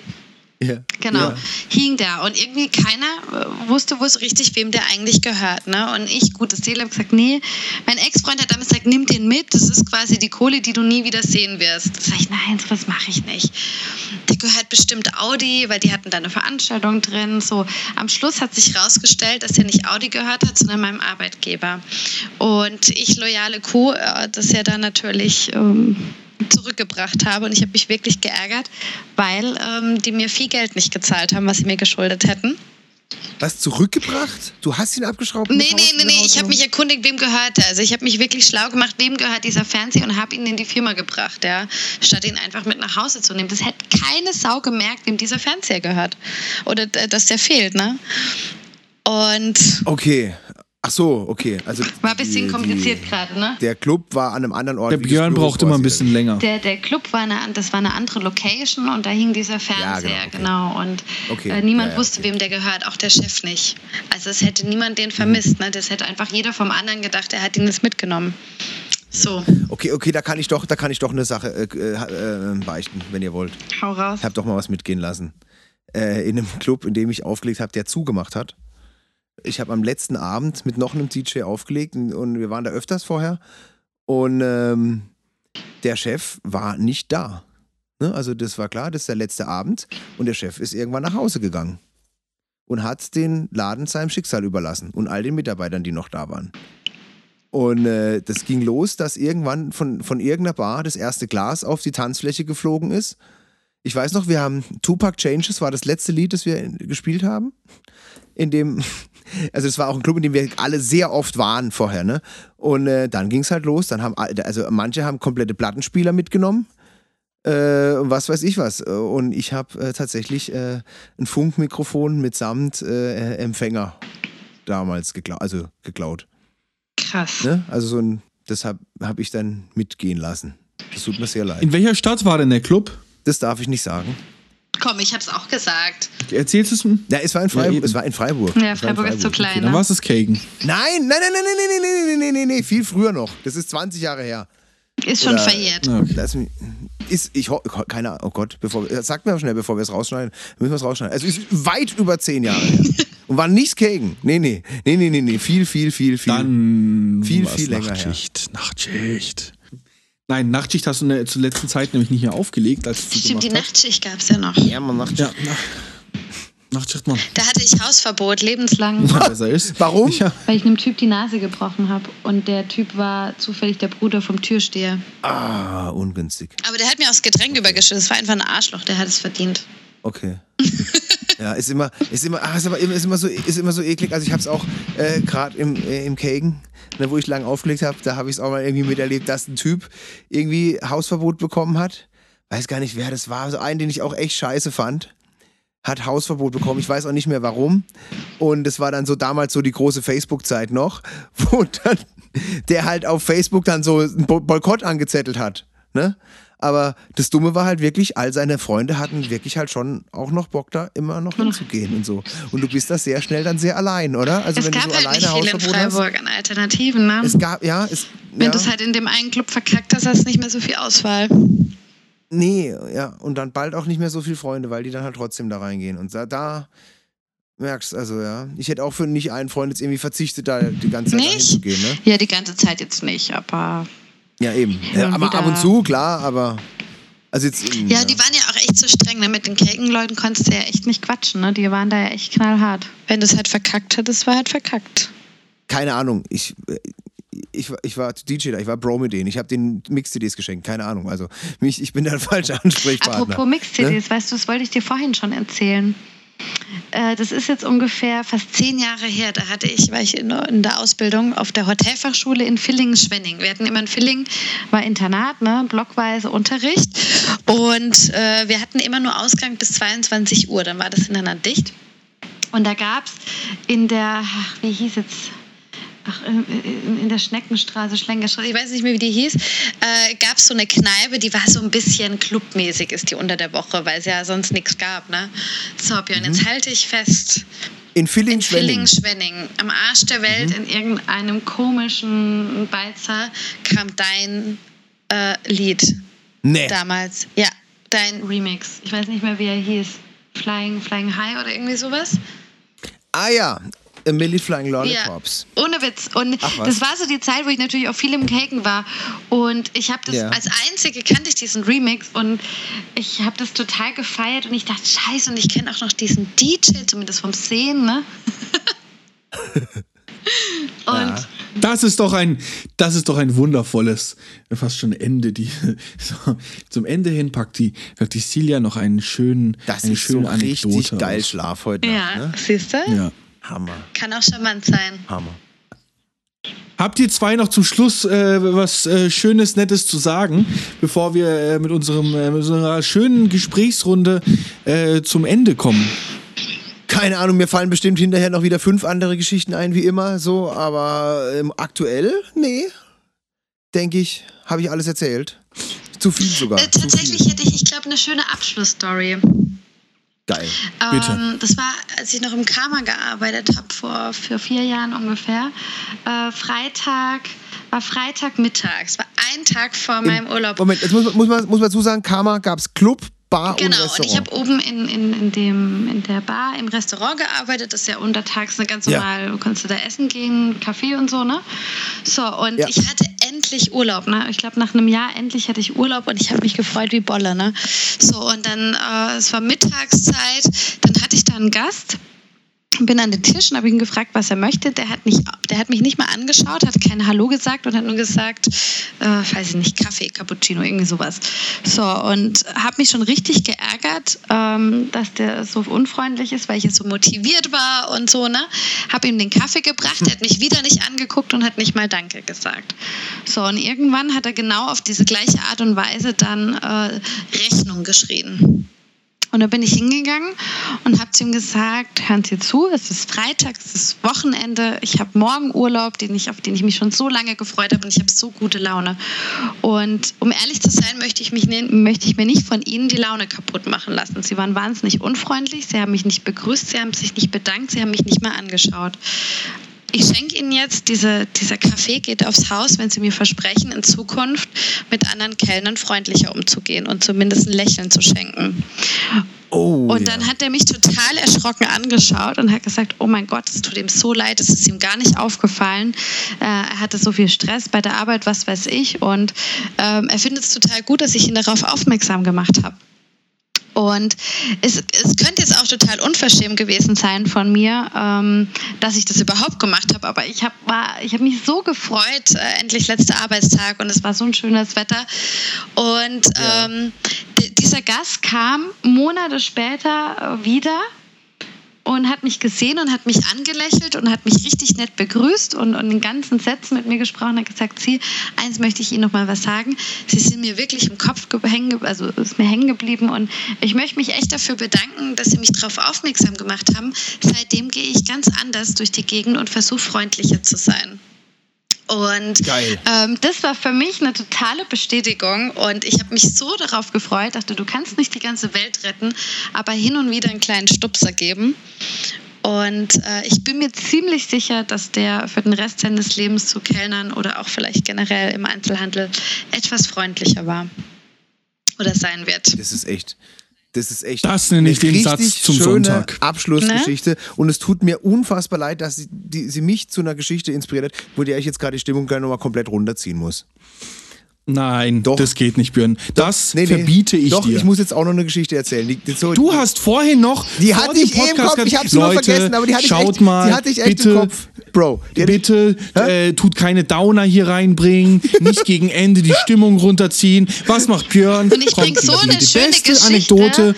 Ja. Genau, Ja. hing da und irgendwie keiner äh, wusste, wo es richtig wem der eigentlich gehört. Ne? Und ich, gute Seele, habe gesagt, nee, mein Ex-Freund hat damals gesagt, nimm den mit, das ist quasi die Kohle, die du nie wieder sehen wirst. Da sag ich, nein, sowas mache ich nicht. Der gehört bestimmt Audi, weil die hatten da eine Veranstaltung drin. So, am Schluss hat sich herausgestellt, dass er nicht Audi gehört hat, sondern meinem Arbeitgeber. Und ich, loyale Kuh, äh, das ja dann natürlich... Ähm, zurückgebracht habe und ich habe mich wirklich geärgert, weil ähm, die mir viel Geld nicht gezahlt haben, was sie mir geschuldet hätten. Was zurückgebracht? Du hast ihn abgeschraubt? Nee, nee, nee, nee, ich habe mich erkundigt, wem gehört der. Also ich habe mich wirklich schlau gemacht, wem gehört dieser Fernseher und habe ihn in die Firma gebracht, ja, statt ihn einfach mit nach Hause zu nehmen. Das hätte keine Sau gemerkt, wem dieser Fernseher gehört oder äh, dass der fehlt, ne? Und Okay. Ach so, okay. Also war ein bisschen die- kompliziert gerade, ne? Der Club war an einem anderen Ort. Der wie das Björn Büro braucht immer ein bisschen länger. Der, der Club war eine, das war eine andere Location und da hing dieser Fernseher, Ja, genau, genau. Und Okay, äh, niemand ja, ja, wusste, okay. wem der gehört, auch der Chef nicht. Also es hätte niemand den vermisst. Ne? Das hätte einfach jeder vom anderen gedacht, er hat ihn jetzt mitgenommen. So, Okay, okay, da kann ich doch, da kann ich doch eine Sache äh, äh, beichten, wenn ihr wollt. hau raus. Ich habe doch mal was mitgehen lassen. Äh, in einem Club, in dem ich aufgelegt habe, der zugemacht hat. Ich habe am letzten Abend mit noch einem DJ aufgelegt und- und wir waren da öfters vorher. Und ähm, der Chef war nicht da. Ne? Also das war klar, das ist der letzte Abend. Und der Chef ist irgendwann nach Hause gegangen. Und hat den Laden seinem Schicksal überlassen. Und all den Mitarbeitern, die noch da waren. Und äh, das ging los, dass irgendwann von, von irgendeiner Bar das erste Glas auf die Tanzfläche geflogen ist. Ich weiß noch, wir haben Tupac Changes, war das letzte Lied, das wir in- gespielt haben. In dem, also es war auch ein Club, in dem wir alle sehr oft waren vorher, ne? Und äh, dann ging es halt los. Dann haben alle- also manche haben komplette Plattenspieler mitgenommen. Äh, und was weiß ich was. Und ich habe äh, tatsächlich äh, ein Funkmikrofon mitsamt äh, Empfänger damals geklaut, also geklaut. Krass. Ne? Also so ein, das habe hab ich dann mitgehen lassen. Das tut mir sehr leid. In welcher Stadt war denn der Club? Das darf ich nicht sagen. Komm, ich hab's auch gesagt. Erzählst du es mir? Ja, es war in Ja, Freiburg. eben. es war in Freiburg. Ja, Freiburg ist zu klein. Dann ne? war es das Kagen. Nein, nein, nein, nein, nein, nein, nein, nein, nein, nein, nein, viel früher noch. Das ist 20 Jahre her. Ist schon Oder- verjährt. Ah, okay. Lass mich, ist, ich keine Ahnung, oh Gott, bevor, wir- sagt mir auch schnell, bevor wir es rausschneiden, müssen wir es rausschneiden. Also es ist weit über 10 Jahre her. Und war nichts gegen. Nee, nee, nee, nee, nee, nee, viel, viel, viel, viel. Dann Viel, viel länger her. Nachtschicht. Nachtschicht. Nein, Nachtschicht hast du in der, zur letzten Zeit nämlich nicht mehr aufgelegt, als du Stimmt, die gemacht Nachtschicht gab's ja noch. ja, man macht hast. Ja, nach, Nachtschicht, Mann. Da hatte ich Hausverbot, lebenslang. Besser ist. Warum? Ja. Weil ich einem Typ die Nase gebrochen habe. Und der Typ war zufällig der Bruder vom Türsteher. Ah, ungünstig. Aber der hat mir auch das Getränk übergeschüttet. Das war einfach ein Arschloch, der hat es verdient. Okay. Ja, ist immer, ist immer, ach, ist, aber, ist immer so, ist immer so eklig. Also ich habe es auch äh, gerade im, äh, im Kagen, ne, wo ich lang aufgelegt habe, da habe ich es auch mal irgendwie miterlebt, dass ein Typ irgendwie Hausverbot bekommen hat. Weiß gar nicht, wer das war. So einen, den ich auch echt scheiße fand. Hat Hausverbot bekommen. Ich weiß auch nicht mehr warum. Und es war dann so damals so die große Facebook-Zeit noch, wo dann der halt auf Facebook dann so einen Bo Boykott angezettelt hat. Ne? Aber das Dumme war halt wirklich, all seine Freunde hatten wirklich halt schon auch noch Bock, da immer noch hinzugehen und so. Und du bist da sehr schnell dann sehr allein, oder? Also es wenn gab du so halt alleine nicht viel in Hausverbot hast. Freiburg an Alternativen, ne? Es gab, ja, es. Wenn ja, du es halt in dem einen Club verkackt hast, hast du nicht mehr so viel Auswahl. Nee, ja. Und dann bald auch nicht mehr so viele Freunde, weil die dann halt trotzdem da reingehen. Und da, da merkst also, ja. Ich hätte auch für nicht einen Freund jetzt irgendwie verzichtet, da die ganze Zeit Nicht? dahin zu gehen, ne? Ja, die ganze Zeit jetzt nicht, aber. Ja, eben. Ja, aber wieder. ab und zu, klar, aber. Also jetzt. ähm, Ja, die waren ja auch echt so streng. Ne? Mit den Kelkenleuten konntest du ja echt nicht quatschen. Ne? Die waren da ja echt knallhart. Wenn du es halt verkackt hättest, war halt verkackt. keine Ahnung. Ich. Ich, war- ich war DJ da, ich war Bro mit denen. Ich habe den Mix-CDs geschenkt, keine Ahnung. Also mich, ich bin der falsche Ansprechpartner. Apropos Mix-CDs, weißt du, das wollte ich dir vorhin schon erzählen. Äh, Das ist jetzt ungefähr fast zehn Jahre her. Da hatte ich, war ich in der Ausbildung auf der Hotelfachschule in Villingen-Schwenning. Wir hatten immer in Villingen, war Internat, ne, blockweise Unterricht. Und äh, wir hatten immer nur Ausgang bis 22 Uhr. Dann war das Internat dicht. Und da gab es in der, wie hieß jetzt, ach, in, der Schneckenstraße, Schlenkerstraße, ich weiß nicht mehr, wie die hieß, äh, gab es so eine Kneipe, die war so ein bisschen clubmäßig, ist die unter der Woche, weil es ja sonst nichts gab. Ne? So, Björn, jetzt halte ich fest. In Filling In Schwenning. Villingen-Schwenning, am Arsch der Welt, in irgendeinem komischen Beizer, kam dein äh, Lied Nee. damals. Ja, dein Remix. Ich weiß nicht mehr, wie er hieß. Flying, Flying High oder irgendwie sowas. Ah ja, A Millie Flying Lollipops. Ja, ohne Witz. Und Ach was. das war so die Zeit, wo ich natürlich auch viel im Caken war. Und ich habe das Ja. als einzige kannte ich diesen Remix und ich habe das total gefeiert und ich dachte, scheiße, und ich kenne auch noch diesen DJ, zumindest vom Sehen, ne? und Ja. Das ist doch ein, das ist doch ein wundervolles, fast schon Ende. Die, so, zum Ende hin packt die, packt die Celia noch einen schönen, Das eine ist so schöne richtig Anekdote geil aus. Schlaf heute ja, Nacht, ne? siehst du? Ja. Hammer, Kann auch charmant sein. Hammer. Habt ihr zwei noch zum Schluss äh, was äh, Schönes, Nettes zu sagen, bevor wir äh, mit, unserem, äh, mit unserer schönen Gesprächsrunde äh, zum Ende kommen? Keine Ahnung, mir fallen bestimmt hinterher noch wieder fünf andere Geschichten ein, wie immer, so, aber ähm, aktuell, nee, denke ich, habe ich alles erzählt. Zu viel sogar. Äh, tatsächlich viel. hätte ich, ich glaube, eine schöne Abschlussstory. Geil. Bitte. Ähm, das war, als ich noch im Karma gearbeitet habe, vor für vier Jahren ungefähr. Äh, Freitag, war Freitagmittag. Es war ein Tag vor meinem Urlaub. Moment, jetzt muss, man- muss, man, muss man dazu sagen, Karma gab es Club, Bar und Genau, Restaurant. und ich habe oben in, in, in, dem, in der Bar im Restaurant gearbeitet. Das ist ja untertags eine ganz Ja. normal, kannst du da essen gehen, Kaffee und so, ne? So, und Ja. ich hatte endlich Urlaub, ne? Ich glaube, nach einem Jahr endlich hatte ich Urlaub und ich habe mich gefreut wie Bolle, ne? So, und dann, äh, es war Mittagszeit, dann hatte ich da einen Gast. Bin an den Tisch und habe ihn gefragt, was er möchte. Der hat, nicht, der hat mich nicht mal angeschaut, hat kein Hallo gesagt und hat nur gesagt, äh, weiß ich nicht, Kaffee, Cappuccino, irgendwie sowas. So, und habe mich schon richtig geärgert, ähm, dass der so unfreundlich ist, weil ich jetzt so motiviert war und so, ne? Habe ihm den Kaffee gebracht, er hat mich wieder nicht angeguckt und hat nicht mal Danke gesagt. So, und irgendwann hat er genau auf diese gleiche Art und Weise dann äh, Rechnung geschrien. Und da bin ich hingegangen und habe zu ihm gesagt, hören Sie zu, es ist Freitag, es ist Wochenende, ich habe morgen Urlaub, den ich, auf den ich mich schon so lange gefreut habe und ich habe so gute Laune. Und um ehrlich zu sein, möchte ich, mich, ne- möchte ich mir nicht von Ihnen die Laune kaputt machen lassen. Sie waren wahnsinnig unfreundlich, Sie haben mich nicht begrüßt, Sie haben sich nicht bedankt, Sie haben mich nicht mal angeschaut. Ich schenke Ihnen jetzt, diese, dieser Kaffee geht aufs Haus, wenn Sie mir versprechen, in Zukunft mit anderen Kellnern freundlicher umzugehen und zumindest ein Lächeln zu schenken. Oh, Und ja. dann hat er mich total erschrocken angeschaut und hat gesagt, oh mein Gott, es tut ihm so leid, es ist ihm gar nicht aufgefallen. Äh, er hatte so viel Stress bei der Arbeit, was weiß ich. Und ähm, er findet es total gut, dass ich ihn darauf aufmerksam gemacht habe. Und es, es könnte jetzt auch total unverschämt gewesen sein von mir, ähm, dass ich das überhaupt gemacht habe. Aber ich habe hab mich so gefreut, äh, endlich letzter Arbeitstag und es war so ein schönes Wetter. Und ähm, dieser Gast kam Monate später äh, wieder und hat mich gesehen und hat mich angelächelt und hat mich richtig nett begrüßt und, und in ganzen Sätzen mit mir gesprochen und hat gesagt, Sie, eins möchte ich Ihnen noch mal was sagen. Sie sind mir wirklich im Kopf hängen, also ist mir hängen geblieben und ich möchte mich echt dafür bedanken, dass Sie mich darauf aufmerksam gemacht haben. Seitdem gehe ich ganz anders durch die Gegend und versuche freundlicher zu sein. Und ähm, das war für mich eine totale Bestätigung und ich habe mich so darauf gefreut, dachte, du kannst nicht die ganze Welt retten, aber hin und wieder einen kleinen Stupser geben. Und äh, ich bin mir ziemlich sicher, dass der für den Rest seines Lebens zu Kellnern oder auch vielleicht generell im Einzelhandel etwas freundlicher war oder sein wird. Das ist echt. Das ist echt. Das nenne ich den Satz zum schöne Sonntag. Abschlussgeschichte. Ne? Und es tut mir unfassbar leid, dass sie, die, sie mich zu einer Geschichte inspiriert hat, wo der ich jetzt gerade die Stimmung gleich nochmal komplett runterziehen muss. Nein, doch. das geht nicht, Björn. Das nee, nee. verbiete ich doch, dir. ich muss jetzt auch noch eine Geschichte erzählen. Die, die so, du hast vorhin noch. Die hatte ich eh im Kopf. Ich hab's Leute, nur vergessen, aber die hatte schaut ich echt, mal, die hatte ich echt bitte, im Kopf. Bro, bitte äh, tut keine Downer hier reinbringen, nicht gegen Ende die Stimmung runterziehen. Was macht Björn? Und ich bring so eine die schöne beste Geschichte. Anekdote.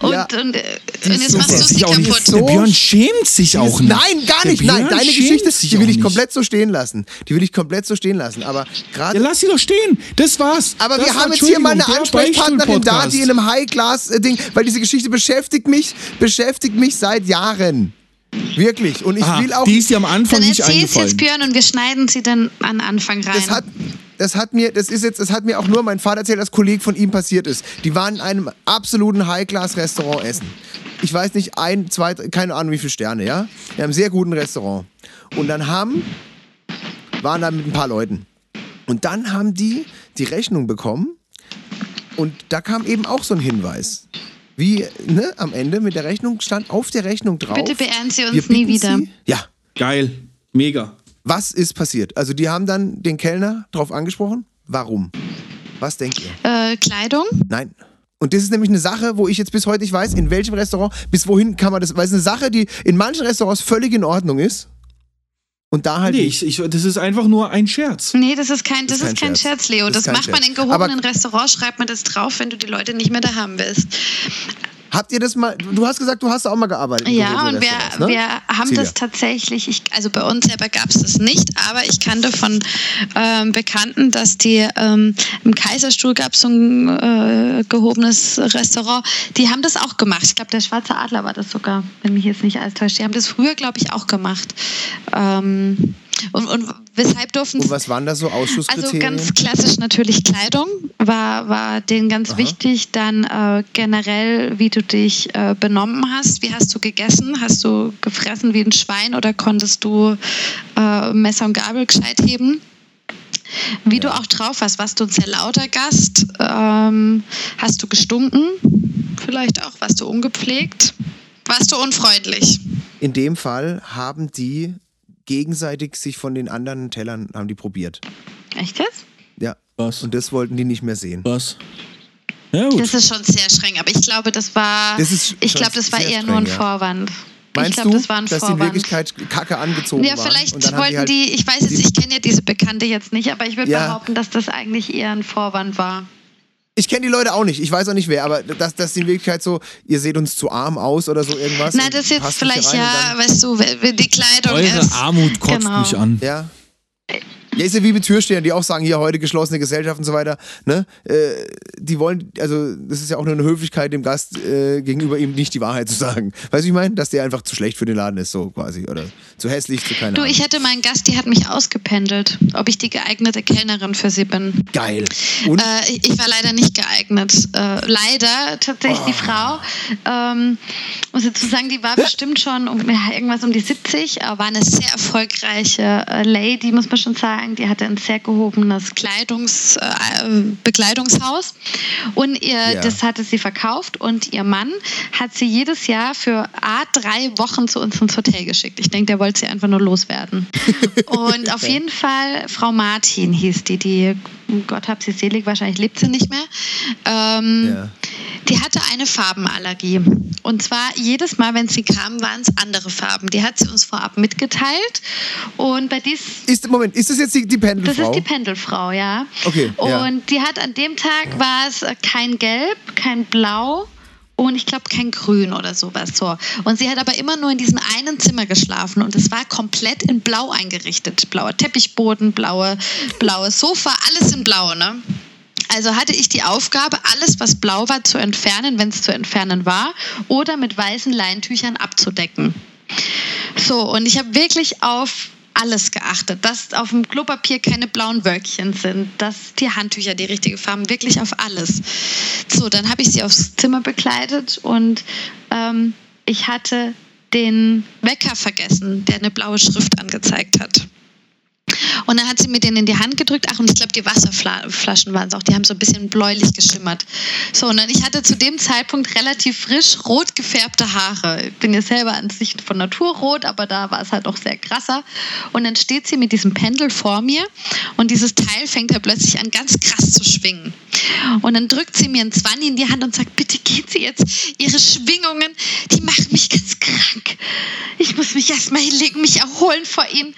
Und, ja. und, und, und jetzt machst du sie kaputt. So der Björn schämt sich auch nicht. Nein, gar nicht. Nein, deine Geschichte, die will ich komplett so stehen lassen. Die will ich komplett so stehen lassen. Aber gerade. Ja, lass sie doch stehen. Das war's. Aber das wir haben jetzt hier mal eine Ansprechpartnerin da, die in einem High-Class-Ding, weil diese Geschichte beschäftigt mich, beschäftigt mich seit Jahren. Wirklich. Und ich Aha, will auch. Die ist dir am Anfang dann nicht eingefallen. jetzt Björn und wir schneiden sie dann an Anfang rein. Das hat, das hat mir, das ist jetzt, das hat mir auch nur mein Vater erzählt, dass Kollege von ihm passiert ist. Die waren in einem absoluten High-Class-Restaurant essen. Ich weiß nicht, ein, zwei, keine Ahnung wie viele Sterne, ja? In einem sehr guten Restaurant. Und dann haben, waren da mit ein paar Leuten. Und dann haben die die Rechnung bekommen und da kam eben auch so ein Hinweis. Wie ne, am Ende mit der Rechnung stand auf der Rechnung drauf. Bitte beehren Sie uns nie wieder. Sie, ja. Geil. Mega. Was ist passiert? Also die haben dann den Kellner drauf angesprochen. Warum? Was denkt ihr? Äh, Kleidung? Nein. Und das ist nämlich eine Sache, wo ich jetzt bis heute nicht weiß, in welchem Restaurant, bis wohin kann man das, weil es eine Sache, die in manchen Restaurants völlig in Ordnung ist. Und da halt. Nee, ich, ich, das ist einfach nur ein Scherz. Nee, das ist kein, das, das ist kein, Scherz. Scherz, Leo. Das, das macht man in gehobenen Restaurants, schreibt man das drauf, wenn du die Leute nicht mehr da haben willst. Habt ihr das mal, du hast gesagt, du hast auch mal gearbeitet. Ja, und wir, ne? wir haben Celia. das tatsächlich, ich, also bei uns selber gab es das nicht, aber ich kannte von ähm, Bekannten, dass die ähm, im Kaiserstuhl gab es so ein äh, gehobenes Restaurant, die haben das auch gemacht. Ich glaube, der Schwarze Adler war das sogar, wenn mich jetzt nicht alles täuscht. Die haben das früher, glaube ich, auch gemacht. Ähm, und, und weshalb durften Und was waren da so Ausschusskriterien? Also ganz klassisch natürlich Kleidung war, war denen ganz Aha. wichtig. Dann äh, generell, wie du dich äh, benommen hast. Wie hast du gegessen? Hast du gefressen wie ein Schwein oder konntest du äh, Messer und Gabel gescheit heben? Wie ja. du auch drauf warst, warst du ein sehr lauter Gast? Ähm, hast du gestunken? Vielleicht auch. Warst du ungepflegt? Warst du unfreundlich? In dem Fall haben die gegenseitig sich von den anderen Tellern haben die probiert. Echt jetzt? Ja. Was? Und das wollten die nicht mehr sehen. Was? Ja, gut. Das ist schon sehr streng, aber ich glaube, das war, das ich glaube, das war eher streng, nur ein Vorwand. Meinst ich glaube, du, das war ein dass Vorwand. die in Wirklichkeit Kacke angezogen Ja, vielleicht wollten die, halt die, ich weiß jetzt, ich kenne ja diese Bekannte jetzt nicht, aber ich würde ja. behaupten, dass das eigentlich eher ein Vorwand war. Ich kenne die Leute auch nicht, ich weiß auch nicht wer, aber dass das in Wirklichkeit so, ihr seht uns zu arm aus oder so irgendwas. Na, das ist jetzt vielleicht ja, weißt du, die Kleidung Eure ist. Armut kotzt genau. mich an. Ja. Ja, ist ja wie mit Türstehern, die auch sagen, hier heute geschlossene Gesellschaft und so weiter. Ne? Äh, die wollen, also das ist ja auch nur eine Höflichkeit dem Gast äh, gegenüber ihm nicht die Wahrheit zu sagen. Weißt du, ich meine? Dass der einfach zu schlecht für den Laden ist, so quasi. Oder zu hässlich, zu keiner Du, ich hatte mal einen Gast, die hat mich ausgependelt, ob ich die geeignete Kellnerin für sie bin. Geil. Und? Äh, ich, ich, war leider nicht geeignet. Äh, leider, tatsächlich oh. die Frau, ähm, muss ich dazu sagen, die war bestimmt schon um, irgendwas um die 70, war eine sehr erfolgreiche äh, Lady, muss man schon sagen sagen, die hatte ein sehr gehobenes Kleidungs, äh, Bekleidungshaus und ihr, ja. das hatte sie verkauft und ihr Mann hat sie jedes Jahr für A, drei Wochen zu uns ins Hotel geschickt. Ich denke, der wollte sie einfach nur loswerden. und auf jeden Fall, Frau Martin hieß die, die, Gott hab sie selig, wahrscheinlich lebt sie nicht mehr. Ähm, ja. Die hatte eine Farbenallergie. Und zwar jedes Mal, wenn sie kam, waren es andere Farben. Die hat sie uns vorab mitgeteilt. Und bei dies. Ist, Moment, ist das jetzt die, die Pendelfrau? Das ist die Pendelfrau, ja. Okay. Und ja. die hat an dem Tag war es kein Gelb, kein Blau und ich glaube kein Grün oder sowas. So. Und sie hat aber immer nur in diesem einen Zimmer geschlafen und es war komplett in Blau eingerichtet. Blauer Teppichboden, blaue, blaues Sofa, alles in Blau, ne? Also hatte ich die Aufgabe, alles, was blau war, zu entfernen, wenn es zu entfernen war, oder mit weißen Leintüchern abzudecken. So, und ich habe wirklich auf alles geachtet, dass auf dem Klopapier keine blauen Wölkchen sind, dass die Handtücher die richtige Farben, wirklich auf alles. So, dann habe ich sie aufs Zimmer bekleidet und ähm, ich hatte den Wecker vergessen, der eine blaue Schrift angezeigt hat. Und dann hat sie mir den in die Hand gedrückt. Ach, und ich glaube, die Wasserflaschen waren es auch. Die haben so ein bisschen bläulich geschimmert. So, und dann ich hatte zu dem Zeitpunkt relativ frisch rot gefärbte Haare. Ich bin ja selber an sich von Natur rot, aber da war es halt auch sehr krasser. Und dann steht sie mit diesem Pendel vor mir und dieses Teil fängt ja plötzlich an, ganz krass zu schwingen. Und dann drückt sie mir ein Zwanni in die Hand und sagt, bitte geht sie jetzt. Ihre Schwingungen, die machen mich ganz krank. Ich muss mich erstmal hinlegen, mich erholen vor ihnen.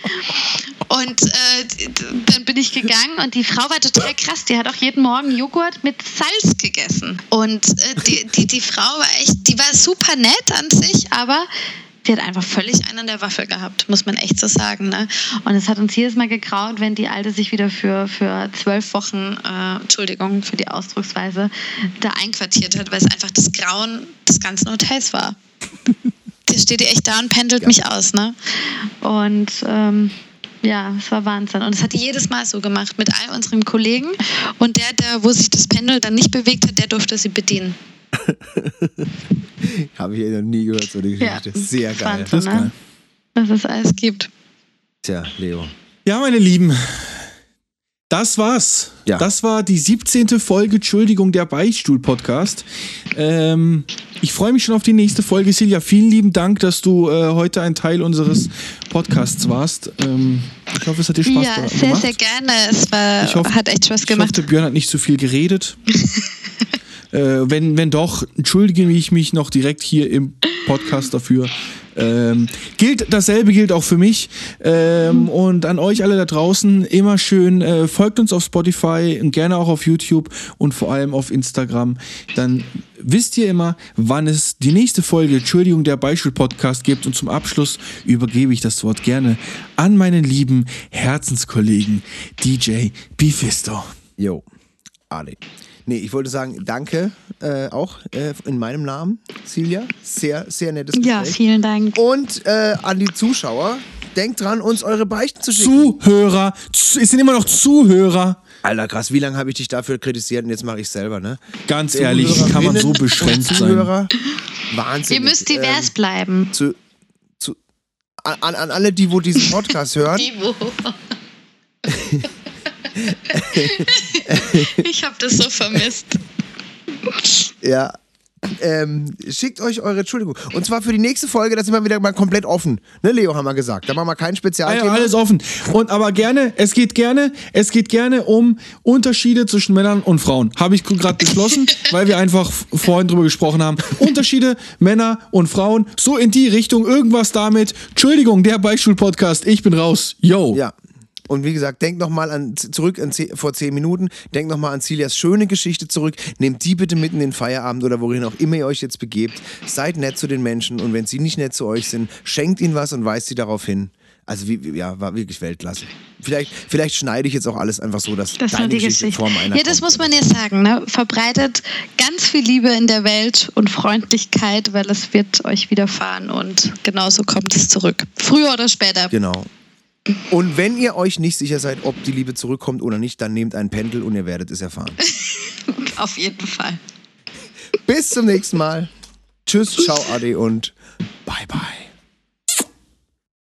Und äh, dann bin ich gegangen und die Frau war total krass. Die hat auch jeden Morgen Joghurt mit Salz gegessen. Und äh, die, die, die Frau war echt, die war super nett an sich, aber die hat einfach völlig einen an der Waffel gehabt, muss man echt so sagen. Ne? Und es hat uns jedes Mal gegraut, wenn die Alte sich wieder für, für zwölf Wochen, äh, Entschuldigung für die Ausdrucksweise, da einquartiert hat, weil es einfach das Grauen des ganzen Hotels war. Der steht echt da und pendelt ja. mich aus. Ne? Und ähm, ja, es war Wahnsinn. Und es hat die jedes Mal so gemacht mit all unseren Kollegen. Und der, der, wo sich das Pendel dann nicht bewegt hat, der durfte sie bedienen. Habe ich noch nie gehört, so eine Geschichte. Ja, Sehr geil. Wahnsinn, das ist geil. Ne? Dass es alles gibt. Tja, Leo. Ja, meine Lieben. Das war's. Ja. Das war die 17. Folge, Entschuldigung, der Beichtstuhl-Podcast. Ähm, ich freue mich schon auf die nächste Folge. Silja, vielen lieben Dank, dass du äh, heute ein Teil unseres Podcasts warst. Ähm, ich hoffe, es hat dir Spaß ja, gemacht. Ja, sehr, sehr gerne. Es war, hoffe, hat echt Spaß gemacht. Ich hoffe, Björn hat nicht zu so viel geredet. äh, wenn, wenn doch, entschuldige ich mich noch direkt hier im Podcast dafür. Ähm, gilt dasselbe gilt auch für mich ähm, und an euch alle da draußen immer schön äh, folgt uns auf Spotify und gerne auch auf YouTube und vor allem auf Instagram. Dann wisst ihr immer, wann es die nächste Folge Entschuldigung der Beispiel Podcast gibt und zum Abschluss übergebe ich das Wort gerne an meinen lieben Herzenskollegen DJ Bifisto. Jo, Ali. Nee, ich wollte sagen, danke äh, auch äh, in meinem Namen, Silja. Sehr, sehr nettes Gespräch. Ja, vielen Dank. Und äh, an die Zuschauer, denkt dran, uns eure Beichten zu schicken. Zuhörer, es sind immer noch Zuhörer. Alter, krass, wie lange habe ich dich dafür kritisiert und jetzt mache ich selber, ne? Ganz ehrlich, kann man so beschränkt sein. Wahnsinn. Ihr müsst divers ähm, bleiben. Zu, zu, an, an alle, die wo diesen Podcast hören. Die wo. ich habe das so vermisst. Ja. Ähm, schickt euch eure Entschuldigung. Und zwar für die nächste Folge, da sind wir wieder mal komplett offen. Ne, Leo, haben wir gesagt. Da machen wir kein Spezialthema. Ja, alles offen. Und aber gerne, es geht gerne, es geht gerne um Unterschiede zwischen Männern und Frauen. Habe ich gerade beschlossen, weil wir einfach vorhin drüber gesprochen haben. Unterschiede Männer und Frauen, so in die Richtung, irgendwas damit. Entschuldigung, der Beispiel-Podcast, ich bin raus. Yo. Ja, und wie gesagt, denkt nochmal an, zurück an, vor zehn Minuten, denkt nochmal an Celias schöne Geschichte zurück. Nehmt die bitte mit in den Feierabend oder wohin auch immer ihr euch jetzt begebt. Seid nett zu den Menschen und wenn sie nicht nett zu euch sind, schenkt ihnen was und weist sie darauf hin. Also wie, ja, war wirklich Weltklasse. Vielleicht, vielleicht schneide ich jetzt auch alles einfach so, dass das deine die Geschichte, Geschichte. vor meiner Ja, das kommt. muss man ja sagen. Ne? Verbreitet ganz viel Liebe in der Welt und Freundlichkeit, weil es wird euch widerfahren und genauso kommt es zurück. Früher oder später. Genau. Und wenn ihr euch nicht sicher seid, ob die Liebe zurückkommt oder nicht, dann nehmt ein Pendel und ihr werdet es erfahren. Auf jeden Fall. Bis zum nächsten Mal. Tschüss, ciao, Adi und bye bye.